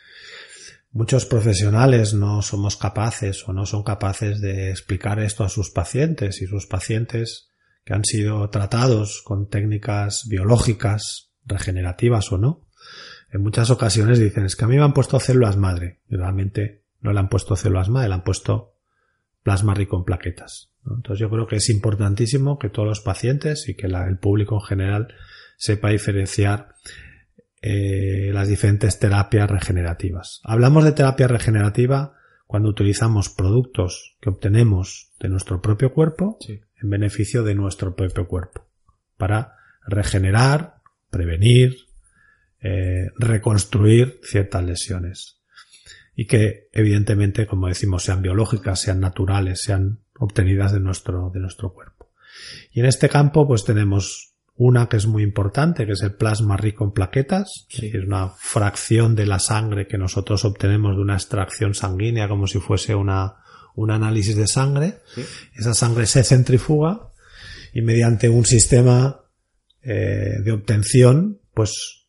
muchos profesionales no somos capaces o no son capaces de explicar esto a sus pacientes y sus pacientes que han sido tratados con técnicas biológicas, regenerativas o no, en muchas ocasiones dicen es que a mí me han puesto células madre y realmente no le han puesto células madre, le han puesto plasma rico en plaquetas. Entonces yo creo que es importantísimo que todos los pacientes y que el público en general sepa diferenciar eh, las diferentes terapias regenerativas. Hablamos de terapia regenerativa cuando utilizamos productos que obtenemos de nuestro propio cuerpo en beneficio de nuestro propio cuerpo para regenerar, prevenir, eh, reconstruir ciertas lesiones y que evidentemente, como decimos, sean biológicas, sean naturales, sean obtenidas de nuestro, de nuestro cuerpo. Y en este campo pues tenemos una que es muy importante, que es el plasma rico en plaquetas, es decir, una fracción de la sangre que nosotros obtenemos de una extracción sanguínea como si fuese una, un análisis de sangre. Esa sangre se centrifuga y mediante un sistema eh, de obtención, pues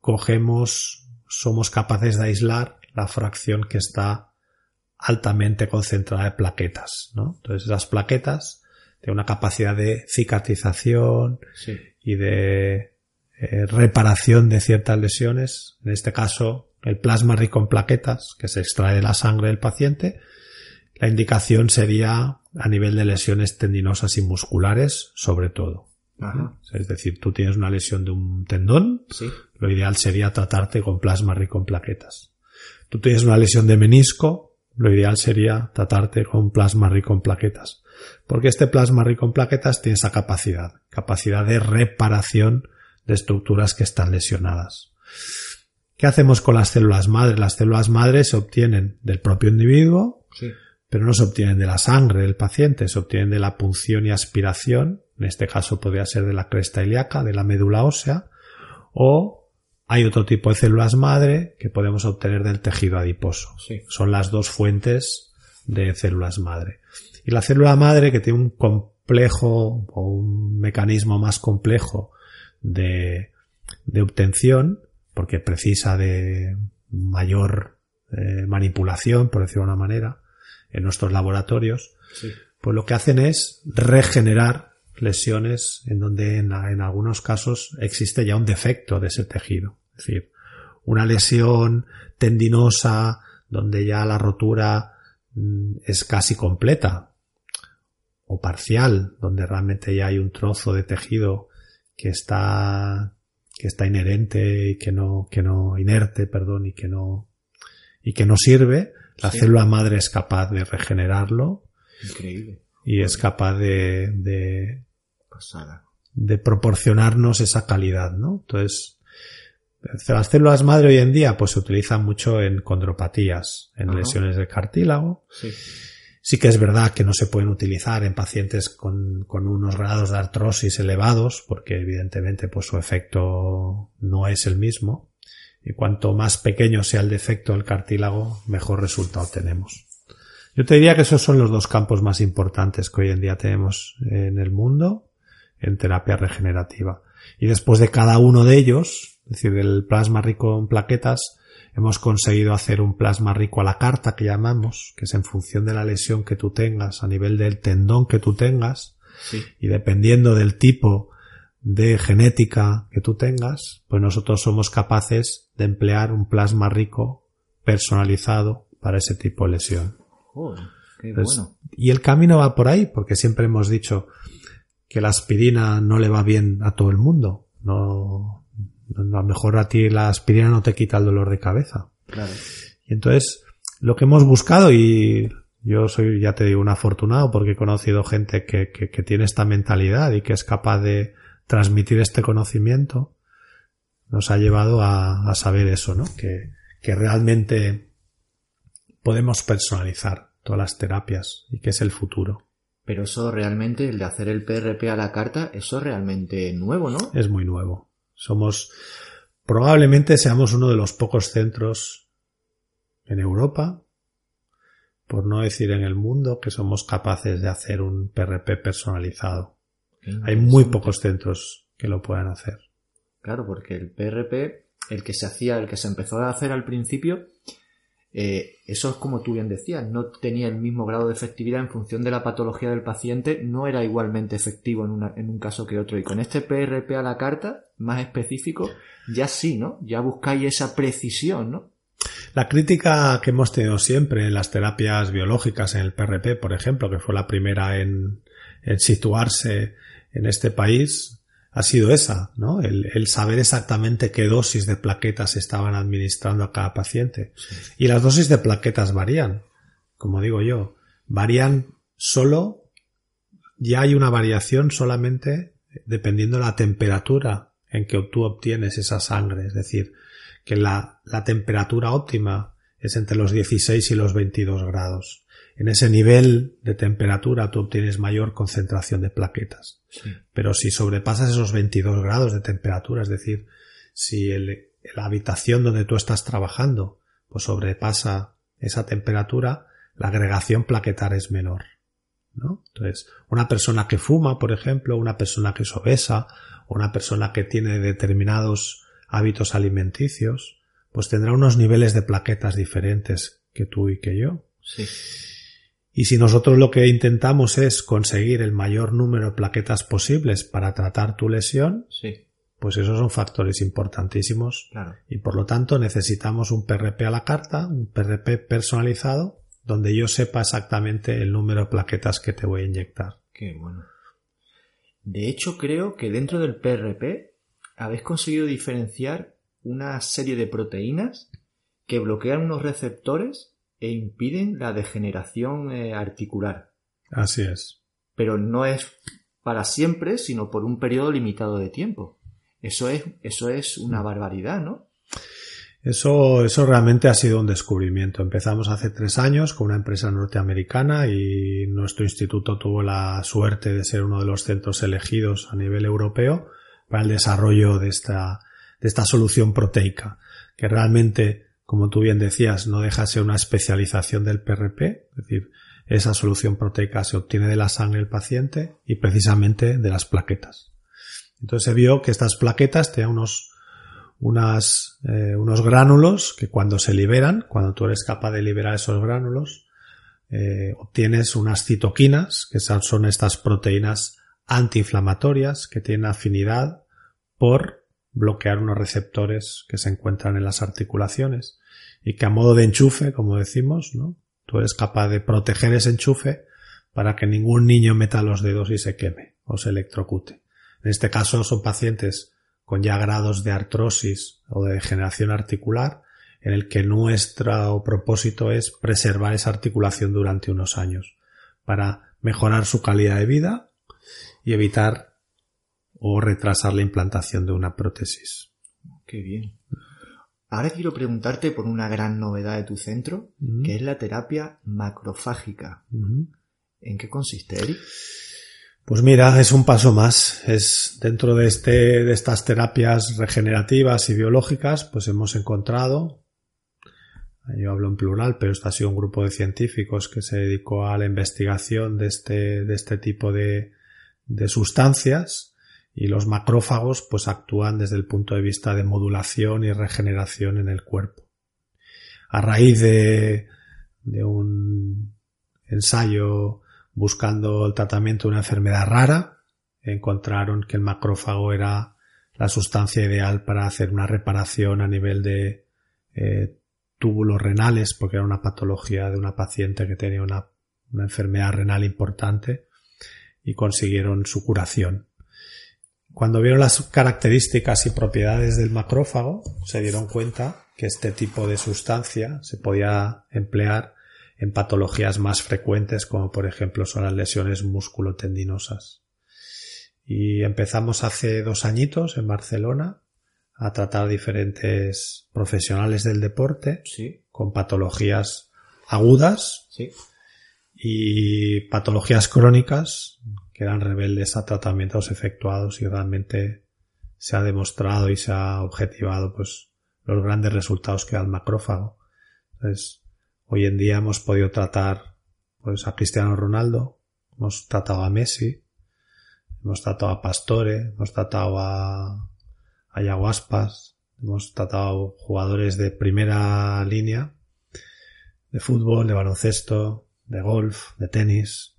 cogemos somos capaces de aislar la fracción que está altamente concentrada de plaquetas, ¿no? Entonces esas plaquetas tienen una capacidad de cicatrización y de eh, reparación de ciertas lesiones. En este caso, el plasma rico en plaquetas que se extrae de la sangre del paciente. La indicación sería a nivel de lesiones tendinosas y musculares, sobre todo. Es decir, tú tienes una lesión de un tendón, lo ideal sería tratarte con plasma rico en plaquetas. Tú tienes una lesión de menisco, lo ideal sería tratarte con plasma rico en plaquetas. Porque este plasma rico en plaquetas tiene esa capacidad, capacidad de reparación de estructuras que están lesionadas. ¿Qué hacemos con las células madre? Las células madre se obtienen del propio individuo, pero no se obtienen de la sangre del paciente, se obtienen de la punción y aspiración en este caso podría ser de la cresta ilíaca, de la médula ósea, o hay otro tipo de células madre que podemos obtener del tejido adiposo. Son las dos fuentes de células madre. Y la célula madre que tiene un complejo o un mecanismo más complejo de, obtención, porque precisa de mayor eh, manipulación, por decirlo de una manera, en nuestros laboratorios, pues lo que hacen es regenerar lesiones en donde en, algunos casos existe ya un defecto de ese tejido. Es decir, una lesión tendinosa donde ya la rotura mm, es casi completa o parcial, donde realmente ya hay un trozo de tejido que está que está inherente y que no, que no, inerte, perdón, y que no, y que no sirve, la célula madre es capaz de regenerarlo.
Increíble.
Y es capaz de, de,
Pasada.
de proporcionarnos esa calidad, ¿no? Entonces, las células madre hoy en día pues se utilizan mucho en condropatías, en
Ajá.
lesiones del cartílago.
Sí.
Sí que es verdad que no se pueden utilizar en pacientes con, unos grados de artrosis elevados, porque evidentemente pues su efecto no es el mismo. Y cuanto más pequeño sea el defecto del cartílago, mejor resultado tenemos. Yo te diría que esos son los dos campos más importantes que hoy en día tenemos en el mundo en terapia regenerativa. Y después de cada uno de ellos, es decir, del plasma rico en plaquetas, hemos conseguido hacer un plasma rico a la carta que llamamos, que es en función de la lesión que tú tengas, a nivel del tendón que tú tengas,
Sí.
y dependiendo del tipo de genética que tú tengas, pues nosotros somos capaces de emplear un plasma rico personalizado para ese tipo de lesión.
Joder, qué
Entonces,
bueno.
Y el camino va por ahí, porque siempre hemos dicho que la aspirina no le va bien a todo el mundo. No, no- a lo mejor a ti la aspirina no te quita el dolor de cabeza.
Claro.
Y entonces, lo que hemos buscado, y yo soy, ya te digo, un afortunado porque he conocido gente que, que, que tiene esta mentalidad y que es capaz de transmitir este conocimiento, nos ha llevado a, a saber eso, ¿no? Que, que realmente podemos personalizar todas las terapias y que es el futuro.
Pero eso realmente, el de hacer el PRP a la carta, eso es realmente nuevo, ¿no?
Es muy nuevo. Somos, probablemente seamos uno de los pocos centros en Europa, por no decir en el mundo, que somos capaces de hacer un PRP personalizado. Hay muy pocos centros que lo puedan hacer.
Claro, porque el PRP, el que se hacía, el que se empezó a hacer al principio, eh, eso es como tú bien decías, no tenía el mismo grado de efectividad en función de la patología del paciente, no era igualmente efectivo en, una- en un caso que otro. Y con este PRP a la carta, más específico, ya sí, ¿no? Ya buscáis esa precisión, ¿no?
La crítica que hemos tenido siempre en las terapias biológicas, en el PRP, por ejemplo, que fue la primera en, en situarse en este país, ha sido esa, ¿no? El, el saber exactamente qué dosis de plaquetas estaban administrando a cada paciente. Y las dosis de plaquetas varían, como digo yo, varían solo, ya hay una variación solamente dependiendo de la temperatura en que tú obtienes esa sangre, es decir, que la, la temperatura óptima es entre los 16 y los 22 grados. En ese nivel de temperatura tú obtienes mayor concentración de plaquetas. Pero si sobrepasas esos 22 grados de temperatura, es decir, si el- la habitación donde tú estás trabajando pues sobrepasa esa temperatura, la agregación plaquetar es menor. ¿no? Entonces, una persona que fuma, por ejemplo, una persona que es obesa, o una persona que tiene determinados hábitos alimenticios, pues tendrá unos niveles de plaquetas diferentes que tú y que yo.
Sí.
Y si nosotros lo que intentamos es conseguir el mayor número de plaquetas posibles para tratar tu lesión,
Sí,
pues esos son factores importantísimos
claro.
y por lo tanto necesitamos un PRP a la carta, un PRP personalizado, donde yo sepa exactamente el número de plaquetas que te voy a inyectar.
Qué bueno. De hecho, creo que dentro del PRP habéis conseguido diferenciar una serie de proteínas que bloquean unos receptores e impiden la degeneración eh, articular.
Así es.
Pero no es para siempre, sino por un periodo limitado de tiempo. Eso es, eso es una barbaridad, ¿no?
Eso, eso realmente ha sido un descubrimiento. Empezamos hace tres años con una empresa norteamericana y nuestro instituto tuvo la suerte de ser uno de los centros elegidos a nivel europeo para el desarrollo de esta, de esta solución proteica, que realmente, como tú bien decías, no deja de ser una especialización del PRP, es decir, esa solución proteica se obtiene de la sangre del paciente y precisamente de las plaquetas. Entonces se vio que estas plaquetas tenían unos unas, eh, unos gránulos que cuando se liberan, cuando tú eres capaz de liberar esos gránulos, eh, obtienes unas citoquinas, que son, son estas proteínas antiinflamatorias que tienen afinidad por bloquear unos receptores que se encuentran en las articulaciones y que a modo de enchufe, como decimos, ¿no? Tú eres capaz de proteger ese enchufe para que ningún niño meta los dedos y se queme o se electrocute. En este caso son pacientes con ya grados de artrosis o de degeneración articular, en el que nuestro propósito es preservar esa articulación durante unos años para mejorar su calidad de vida y evitar o retrasar la implantación de una prótesis.
Qué bien. Ahora quiero preguntarte por una gran novedad de tu centro, que es la terapia macrofágica. ¿En qué consiste, Eric?
Pues mira, es un paso más. Es dentro de este, de estas terapias regenerativas y biológicas, pues hemos encontrado, yo hablo en plural, pero esto ha sido un grupo de científicos que se dedicó a la investigación de este, de este tipo de, de sustancias y los macrófagos pues actúan desde el punto de vista de modulación y regeneración en el cuerpo. A raíz de, de un ensayo buscando el tratamiento de una enfermedad rara, encontraron que el macrófago era la sustancia ideal para hacer una reparación a nivel de eh, túbulos renales, porque era una patología de una paciente que tenía una, una enfermedad renal importante y consiguieron su curación. Cuando vieron las características y propiedades del macrófago, se dieron cuenta que este tipo de sustancia se podía emplear en patologías más frecuentes como por ejemplo son las lesiones musculotendinosas. Y empezamos hace dos añitos en Barcelona a tratar diferentes profesionales del deporte con patologías agudas y patologías crónicas eran rebeldes a tratamientos efectuados y realmente se ha demostrado y se ha objetivado pues los grandes resultados que da el macrófago. Entonces, hoy en día hemos podido tratar pues a Cristiano Ronaldo, hemos tratado a Messi, hemos tratado a Pastore, hemos tratado a, a Yaguaspas, hemos tratado jugadores de primera línea, de fútbol, de baloncesto, de golf, de tenis,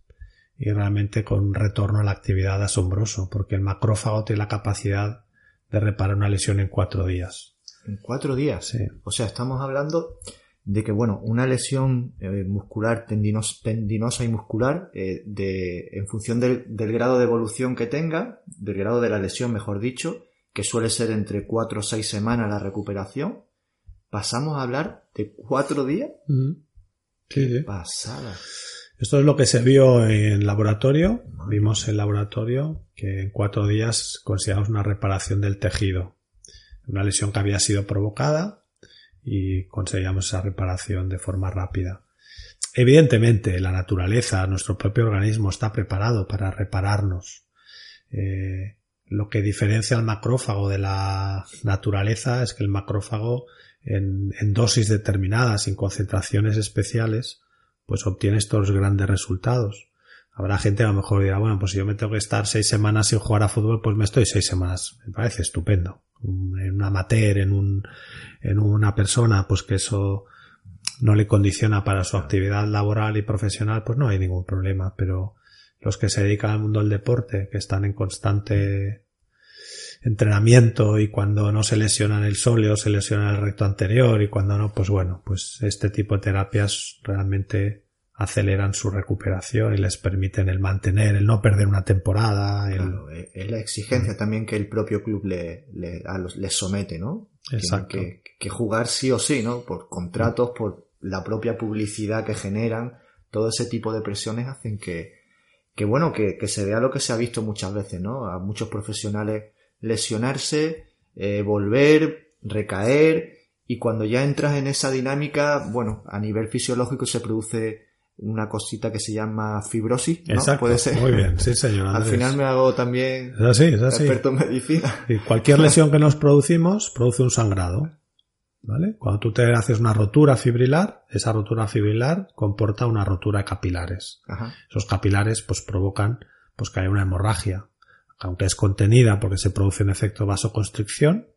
y realmente con un retorno a la actividad asombroso, porque el macrófago tiene la capacidad de reparar una lesión en cuatro días.
En cuatro días.
Sí.
O sea, estamos hablando de que, bueno, una lesión eh, muscular, tendinosa y muscular, eh, de, en función del, grado de evolución que tenga, del grado de la lesión, mejor dicho, que suele ser entre cuatro o seis semanas la recuperación, pasamos a hablar de cuatro días.
Sí, sí.
Pasada.
Esto es lo que se vio en laboratorio. Vimos en laboratorio que en cuatro días consideramos una reparación del tejido. Una lesión que había sido provocada y conseguíamos esa reparación de forma rápida. Evidentemente, la naturaleza, nuestro propio organismo está preparado para repararnos. Eh, lo que diferencia al macrófago de la naturaleza es que el macrófago en, en dosis determinadas, en concentraciones especiales, pues obtiene estos grandes resultados. Habrá gente que a lo mejor dirá, bueno, pues si yo me tengo que estar seis semanas sin jugar a fútbol, pues me estoy seis semanas. Me parece estupendo. En un amateur, en un, en una persona, pues que eso no le condiciona para su actividad laboral y profesional, pues no hay ningún problema. Pero los que se dedican al mundo del deporte, que están en constante entrenamiento y cuando no se lesionan el sóleo se lesiona el recto anterior y cuando no, pues bueno, pues este tipo de terapias realmente aceleran su recuperación y les permiten el mantener, el no perder una temporada.
Eh, es la exigencia también que el propio club le, le les somete, ¿no?
Exacto.
que, que, jugar sí o sí, ¿no? Por contratos, por la propia publicidad que generan, todo ese tipo de presiones hacen que, que bueno, que, que se vea lo que se ha visto muchas veces, ¿no? A muchos profesionales lesionarse, eh, volver, recaer y cuando ya entras en esa dinámica, bueno, a nivel fisiológico se produce una cosita que se llama fibrosis, ¿no?
Exacto,
Puede ser.
Muy bien, sí señor.
Al final me hago también
es así, es así.
experto en medicina.
Y cualquier lesión que nos producimos produce un sangrado. ¿Vale? Cuando tú te haces una rotura fibrilar, esa rotura fibrilar comporta una rotura de capilares.
Ajá.
Esos capilares pues provocan pues que haya una hemorragia aunque es contenida porque se produce un efecto vasoconstricción,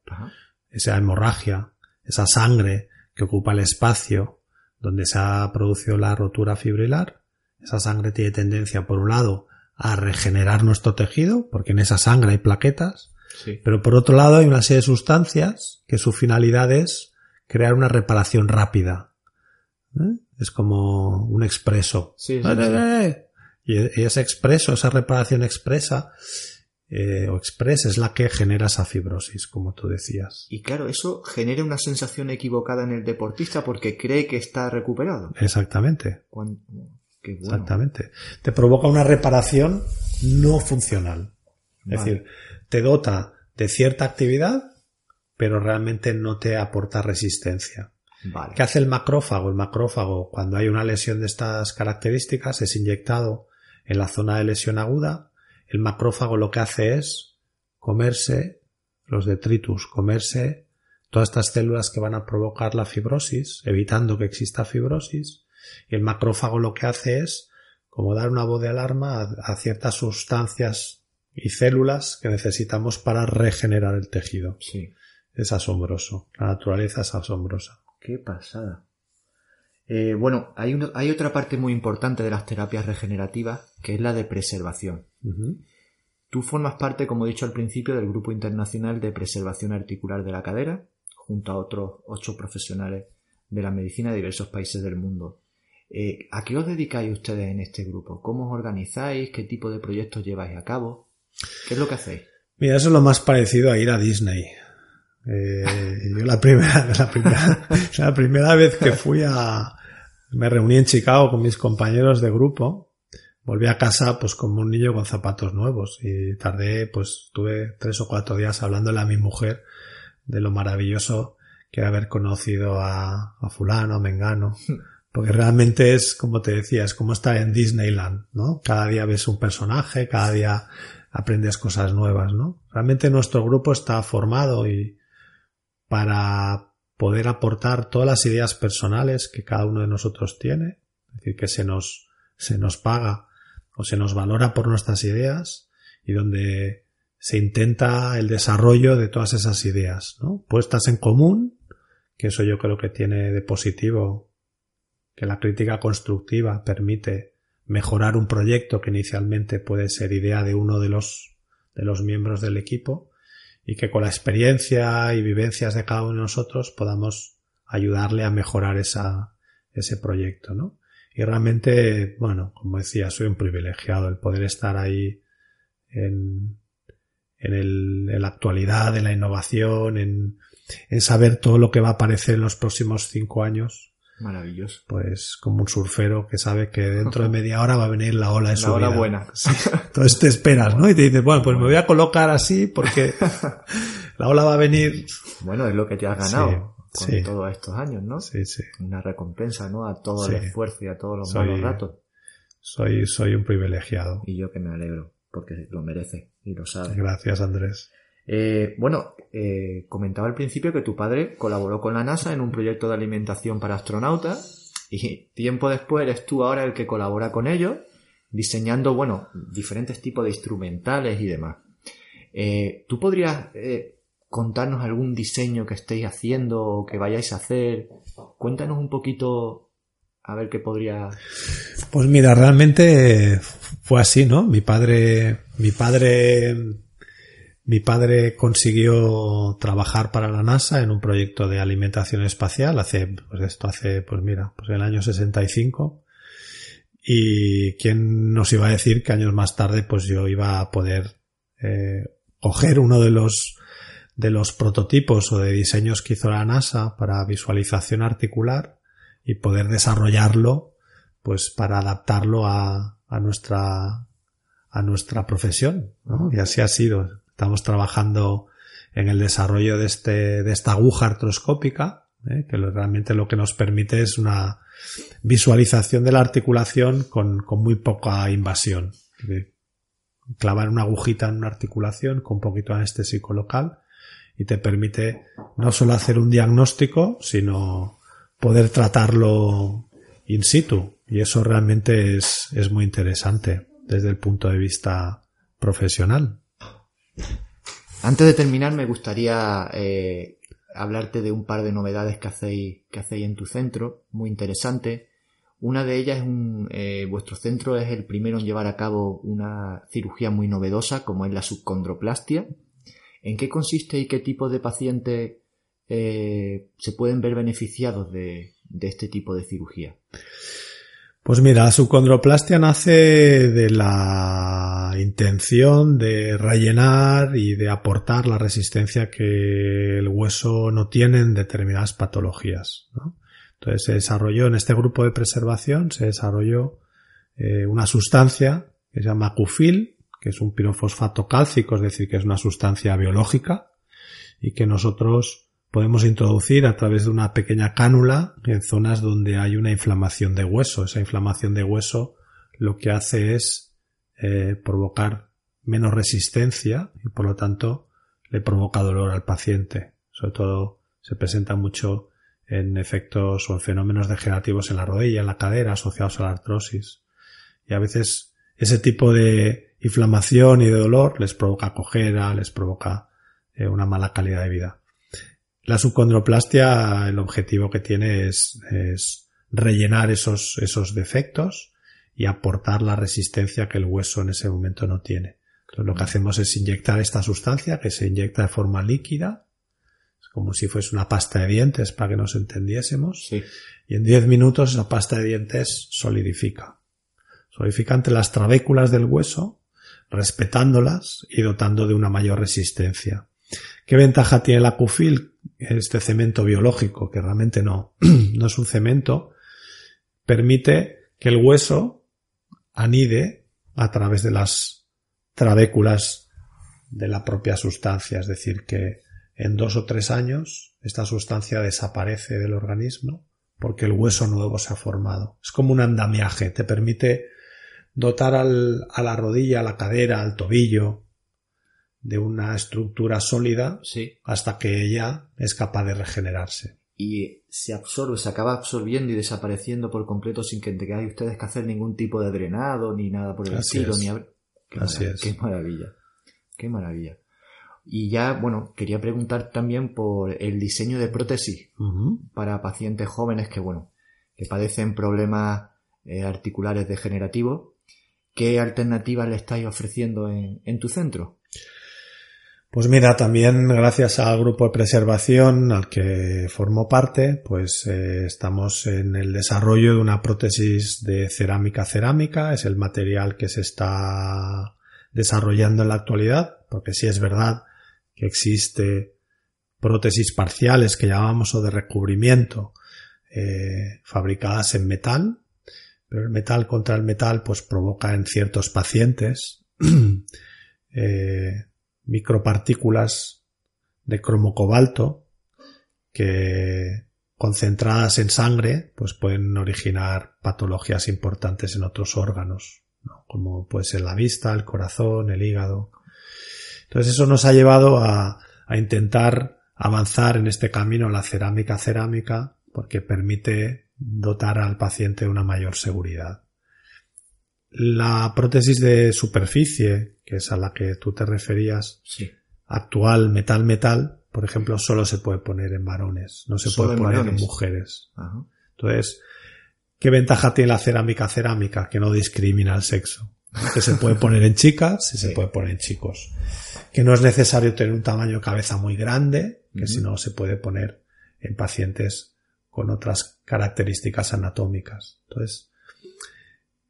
esa hemorragia, esa sangre que ocupa el espacio donde se ha producido la rotura fibrilar, esa sangre tiene tendencia, por un lado, a regenerar nuestro tejido, porque en esa sangre hay plaquetas, pero por otro lado hay una serie de sustancias que su finalidad es crear una reparación rápida. ¿Eh? Es como un expreso.
Sí,
y ese expreso, esa reparación expresa, eh, o express es la que genera esa fibrosis, como tú decías.
Y claro, eso genera una sensación equivocada en el deportista porque cree que está recuperado.
Exactamente. Exactamente. Te provoca una reparación no funcional. Es decir, te dota de cierta actividad, pero realmente no te aporta resistencia. ¿Qué hace el macrófago? El macrófago, cuando hay una lesión de estas características, es inyectado en la zona de lesión aguda. El macrófago lo que hace es comerse los detritus, comerse todas estas células que van a provocar la fibrosis, evitando que exista fibrosis. Y el macrófago lo que hace es como dar una voz de alarma a, ciertas sustancias y células que necesitamos para regenerar el tejido.
Sí.
Es asombroso. La naturaleza es asombrosa.
Qué pasada. Eh, bueno, hay, hay, otra parte muy importante de las terapias regenerativas que es la de preservación. Tú formas parte, como he dicho al principio, del Grupo Internacional de Preservación Articular de la Cadera, junto a otros ocho profesionales de la medicina de diversos países del mundo. Eh, ¿A qué os dedicáis ustedes en este grupo? ¿Cómo os organizáis? ¿Qué tipo de proyectos lleváis a cabo? ¿Qué es lo que hacéis?
Mira, eso es lo más parecido a ir a Disney. Eh, yo la primera, la primera, la primera vez que fui a, me reuní en Chicago con mis compañeros de grupo, volví a casa pues como un niño con zapatos nuevos y tardé, pues tuve tres o cuatro días hablándole a mi mujer de lo maravilloso que era haber conocido a, a fulano, a Mengano, porque realmente es, como te decía, es como estar en Disneyland, ¿no? Cada día ves un personaje, cada día aprendes cosas nuevas, ¿no? Realmente nuestro grupo está formado y, para poder aportar todas las ideas personales que cada uno de nosotros tiene, es decir, que se nos, se nos paga o se nos valora por nuestras ideas y donde se intenta el desarrollo de todas esas ideas, ¿no? Puestas en común, que eso yo creo que tiene de positivo que la crítica constructiva permite mejorar un proyecto que inicialmente puede ser idea de uno de los, de los miembros del equipo y que con la experiencia y vivencias de cada uno de nosotros podamos ayudarle a mejorar esa, ese proyecto, ¿no? Y realmente, bueno, como decía, soy un privilegiado el poder estar ahí en, en, el, en la actualidad, en la innovación, en, en saber todo lo que va a aparecer en los próximos cinco años
Maravilloso.
Pues como un surfero que sabe que dentro de media hora va a venir la ola de su
La ola buena.
Entonces te esperas, ¿no? Y te dices, bueno, pues me voy a colocar así porque la ola va a venir.
Bueno, es lo que te has ganado con todos estos años, ¿no?
Sí, sí.
Una recompensa, ¿no? A todo el esfuerzo y a todos los malos ratos.
Soy, soy un privilegiado.
Y yo que me alegro, porque lo merece y lo sabe.
Gracias, Andrés.
Eh, bueno, eh, comentaba al principio que tu padre colaboró con la NASA en un proyecto de alimentación para astronautas y tiempo después eres tú ahora el que colabora con ellos diseñando, bueno, diferentes tipos de instrumentales y demás. Eh, ¿Tú podrías contarnos algún diseño que estéis haciendo o que vayáis a hacer? Cuéntanos un poquito a ver qué podría.
Pues mira, realmente fue así, ¿no? Mi padre, mi padre mi padre consiguió trabajar para la NASA en un proyecto de alimentación espacial hace, pues esto hace, pues mira, pues el año 65. Y quién nos iba a decir que años más tarde, pues yo iba a poder eh, coger uno de los de los prototipos o de diseños que hizo la NASA para visualización articular y poder desarrollarlo, pues para adaptarlo a, a nuestra a nuestra profesión, ¿no? Y así ha sido. Estamos trabajando en el desarrollo de, este, de esta aguja artroscópica, ¿eh? que realmente lo que nos permite es una visualización de la articulación con, con muy poca invasión. Clavar una agujita en una articulación con poquito anestésico local y te permite no solo hacer un diagnóstico, sino poder tratarlo in situ. Y eso realmente es, es muy interesante desde el punto de vista profesional.
Antes de terminar, me gustaría eh, hablarte de un par de novedades que hacéis, que hacéis en tu centro, muy interesante. Una de ellas es un, eh, vuestro centro es el primero en llevar a cabo una cirugía muy novedosa, como es la subcondroplastia. ¿En qué consiste y qué tipo de pacientes eh, se pueden ver beneficiados de, de este tipo de cirugía?
Pues mira, la subcondroplastia nace de la intención de rellenar y de aportar la resistencia que el hueso no tiene en determinadas patologías. Entonces se desarrolló en este grupo de preservación, se desarrolló eh, una sustancia que se llama cufil, que es un pirofosfato cálcico, es decir, que es una sustancia biológica y que nosotros podemos introducir a través de una pequeña cánula en zonas donde hay una inflamación de hueso. Esa inflamación de hueso lo que hace es eh, provocar menos resistencia y por lo tanto le provoca dolor al paciente. Sobre todo se presenta mucho en efectos o en fenómenos degenerativos en la rodilla, en la cadera, asociados a la artrosis. Y a veces ese tipo de inflamación y de dolor les provoca cojera, les provoca eh, una mala calidad de vida. La subcondroplastia, el objetivo que tiene es, rellenar esos, esos defectos y aportar la resistencia que el hueso en ese momento no tiene. Entonces lo que hacemos es inyectar esta sustancia que se inyecta de forma líquida, es como si fuese una pasta de dientes para que nos entendiésemos, y en 10 minutos esa pasta de dientes solidifica. Solidifica entre las trabéculas del hueso, respetándolas y dotando de una mayor resistencia. ¿Qué ventaja tiene la Cufil? Este cemento biológico, que realmente no, no es un cemento, permite que el hueso anide a través de las trabéculas de la propia sustancia, es decir, que en dos o tres años esta sustancia desaparece del organismo porque el hueso nuevo se ha formado. Es como un andamiaje, te permite dotar a la rodilla, a la cadera, al tobillo, de una estructura sólida hasta que ella es capaz de regenerarse.
Y se absorbe, se acaba absorbiendo y desapareciendo por completo sin que tengáis ustedes que hacer ningún tipo de drenado ni nada por el estilo. Ni qué,
Así
maravilla, qué maravilla. Qué maravilla. Y ya, bueno, quería preguntar también por el diseño de prótesis para pacientes jóvenes que, bueno, que padecen problemas eh, articulares degenerativos. ¿Qué alternativas le estáis ofreciendo en, en tu centro?
Pues mira, también gracias al grupo de preservación al que formo parte, pues eh, estamos en el desarrollo de una prótesis de cerámica cerámica, es el material que se está desarrollando en la actualidad, porque sí es verdad que existe prótesis parciales que llamamos o de recubrimiento eh, fabricadas en metal, pero el metal contra el metal pues provoca en ciertos pacientes eh, micropartículas de cromo cobalto que concentradas en sangre pues pueden originar patologías importantes en otros órganos como puede ser la vista, el corazón, el hígado. Entonces eso nos ha llevado a, a intentar avanzar en este camino la cerámica cerámica porque permite dotar al paciente de una mayor seguridad. La prótesis de superficie, que es a la que tú te referías, actual metal-metal, por ejemplo, solo se puede poner en varones, no se puede poner en mujeres. Entonces, ¿qué ventaja tiene la cerámica cerámica? Que no discrimina el sexo. Que se puede poner en chicas y se puede poner en chicos. Que no es necesario tener un tamaño de cabeza muy grande, que si no se puede poner en pacientes con otras características anatómicas. Entonces,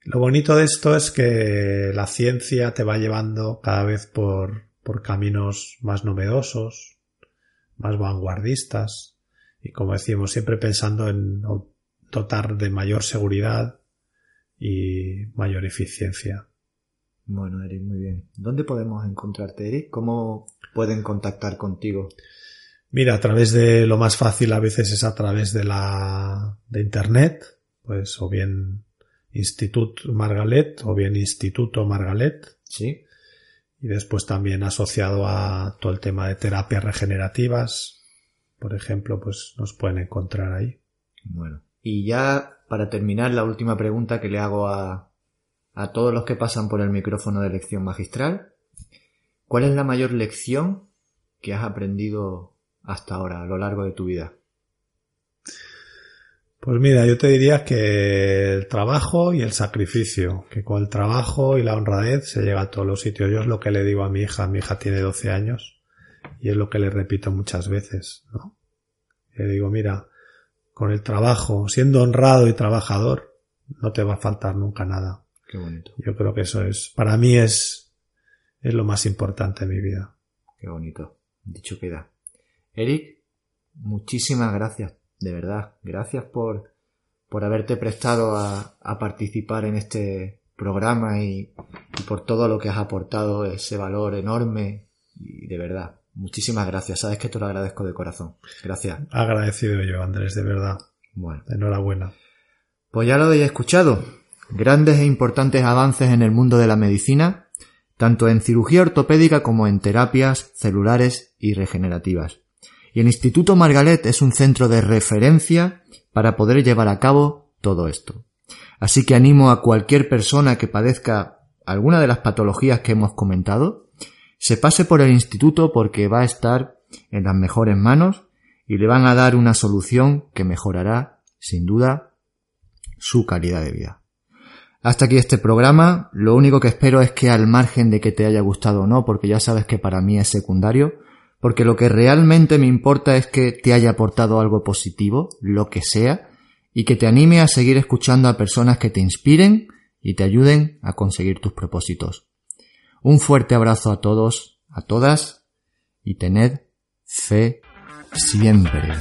lo bonito de esto es que la ciencia te va llevando cada vez por, por caminos más novedosos, más vanguardistas y como decimos siempre pensando en dotar de mayor seguridad y mayor eficiencia.
Bueno, Eric, muy bien. ¿Dónde podemos encontrarte, Eric? ¿Cómo pueden contactar contigo?
Mira, a través de lo más fácil a veces es a través de la de internet, pues o bien Institut Margalet o bien Instituto Margalet.
Sí.
Y después también asociado a todo el tema de terapias regenerativas, por ejemplo, pues nos pueden encontrar ahí.
Bueno. Y ya para terminar, la última pregunta que le hago a, a todos los que pasan por el micrófono de lección magistral. ¿Cuál es la mayor lección que has aprendido hasta ahora, a lo largo de tu vida?
Pues mira, yo te diría que el trabajo y el sacrificio, que con el trabajo y la honradez se llega a todos los sitios. Yo es lo que le digo a mi hija, mi hija tiene 12 años y es lo que le repito muchas veces, ¿no? Le digo, mira, con el trabajo, siendo honrado y trabajador, no te va a faltar nunca nada.
Qué bonito.
Yo creo que eso es, para mí es, es lo más importante en mi vida.
Qué bonito. Dicho queda. Eric, muchísimas gracias, de verdad. Gracias por, por haberte prestado a, a participar en este programa y, y por todo lo que has aportado, ese valor enorme y de verdad. Muchísimas gracias. Sabes que te lo agradezco de corazón. Gracias.
Agradecido yo, Andrés, de verdad.
Bueno.
Enhorabuena.
Pues ya lo habéis escuchado. Grandes e importantes avances en el mundo de la medicina, tanto en cirugía ortopédica como en terapias celulares y regenerativas. Y el Instituto Margalet es un centro de referencia para poder llevar a cabo todo esto. Así que animo a cualquier persona que padezca alguna de las patologías que hemos comentado, se pase por el instituto porque va a estar en las mejores manos y le van a dar una solución que mejorará, sin duda, su calidad de vida. Hasta aquí este programa. Lo único que espero es que al margen de que te haya gustado o no, porque ya sabes que para mí es secundario, porque lo que realmente me importa es que te haya aportado algo positivo, lo que sea, y que te anime a seguir escuchando a personas que te inspiren y te ayuden a conseguir tus propósitos. Un fuerte abrazo a todos, a todas, y tened fe siempre.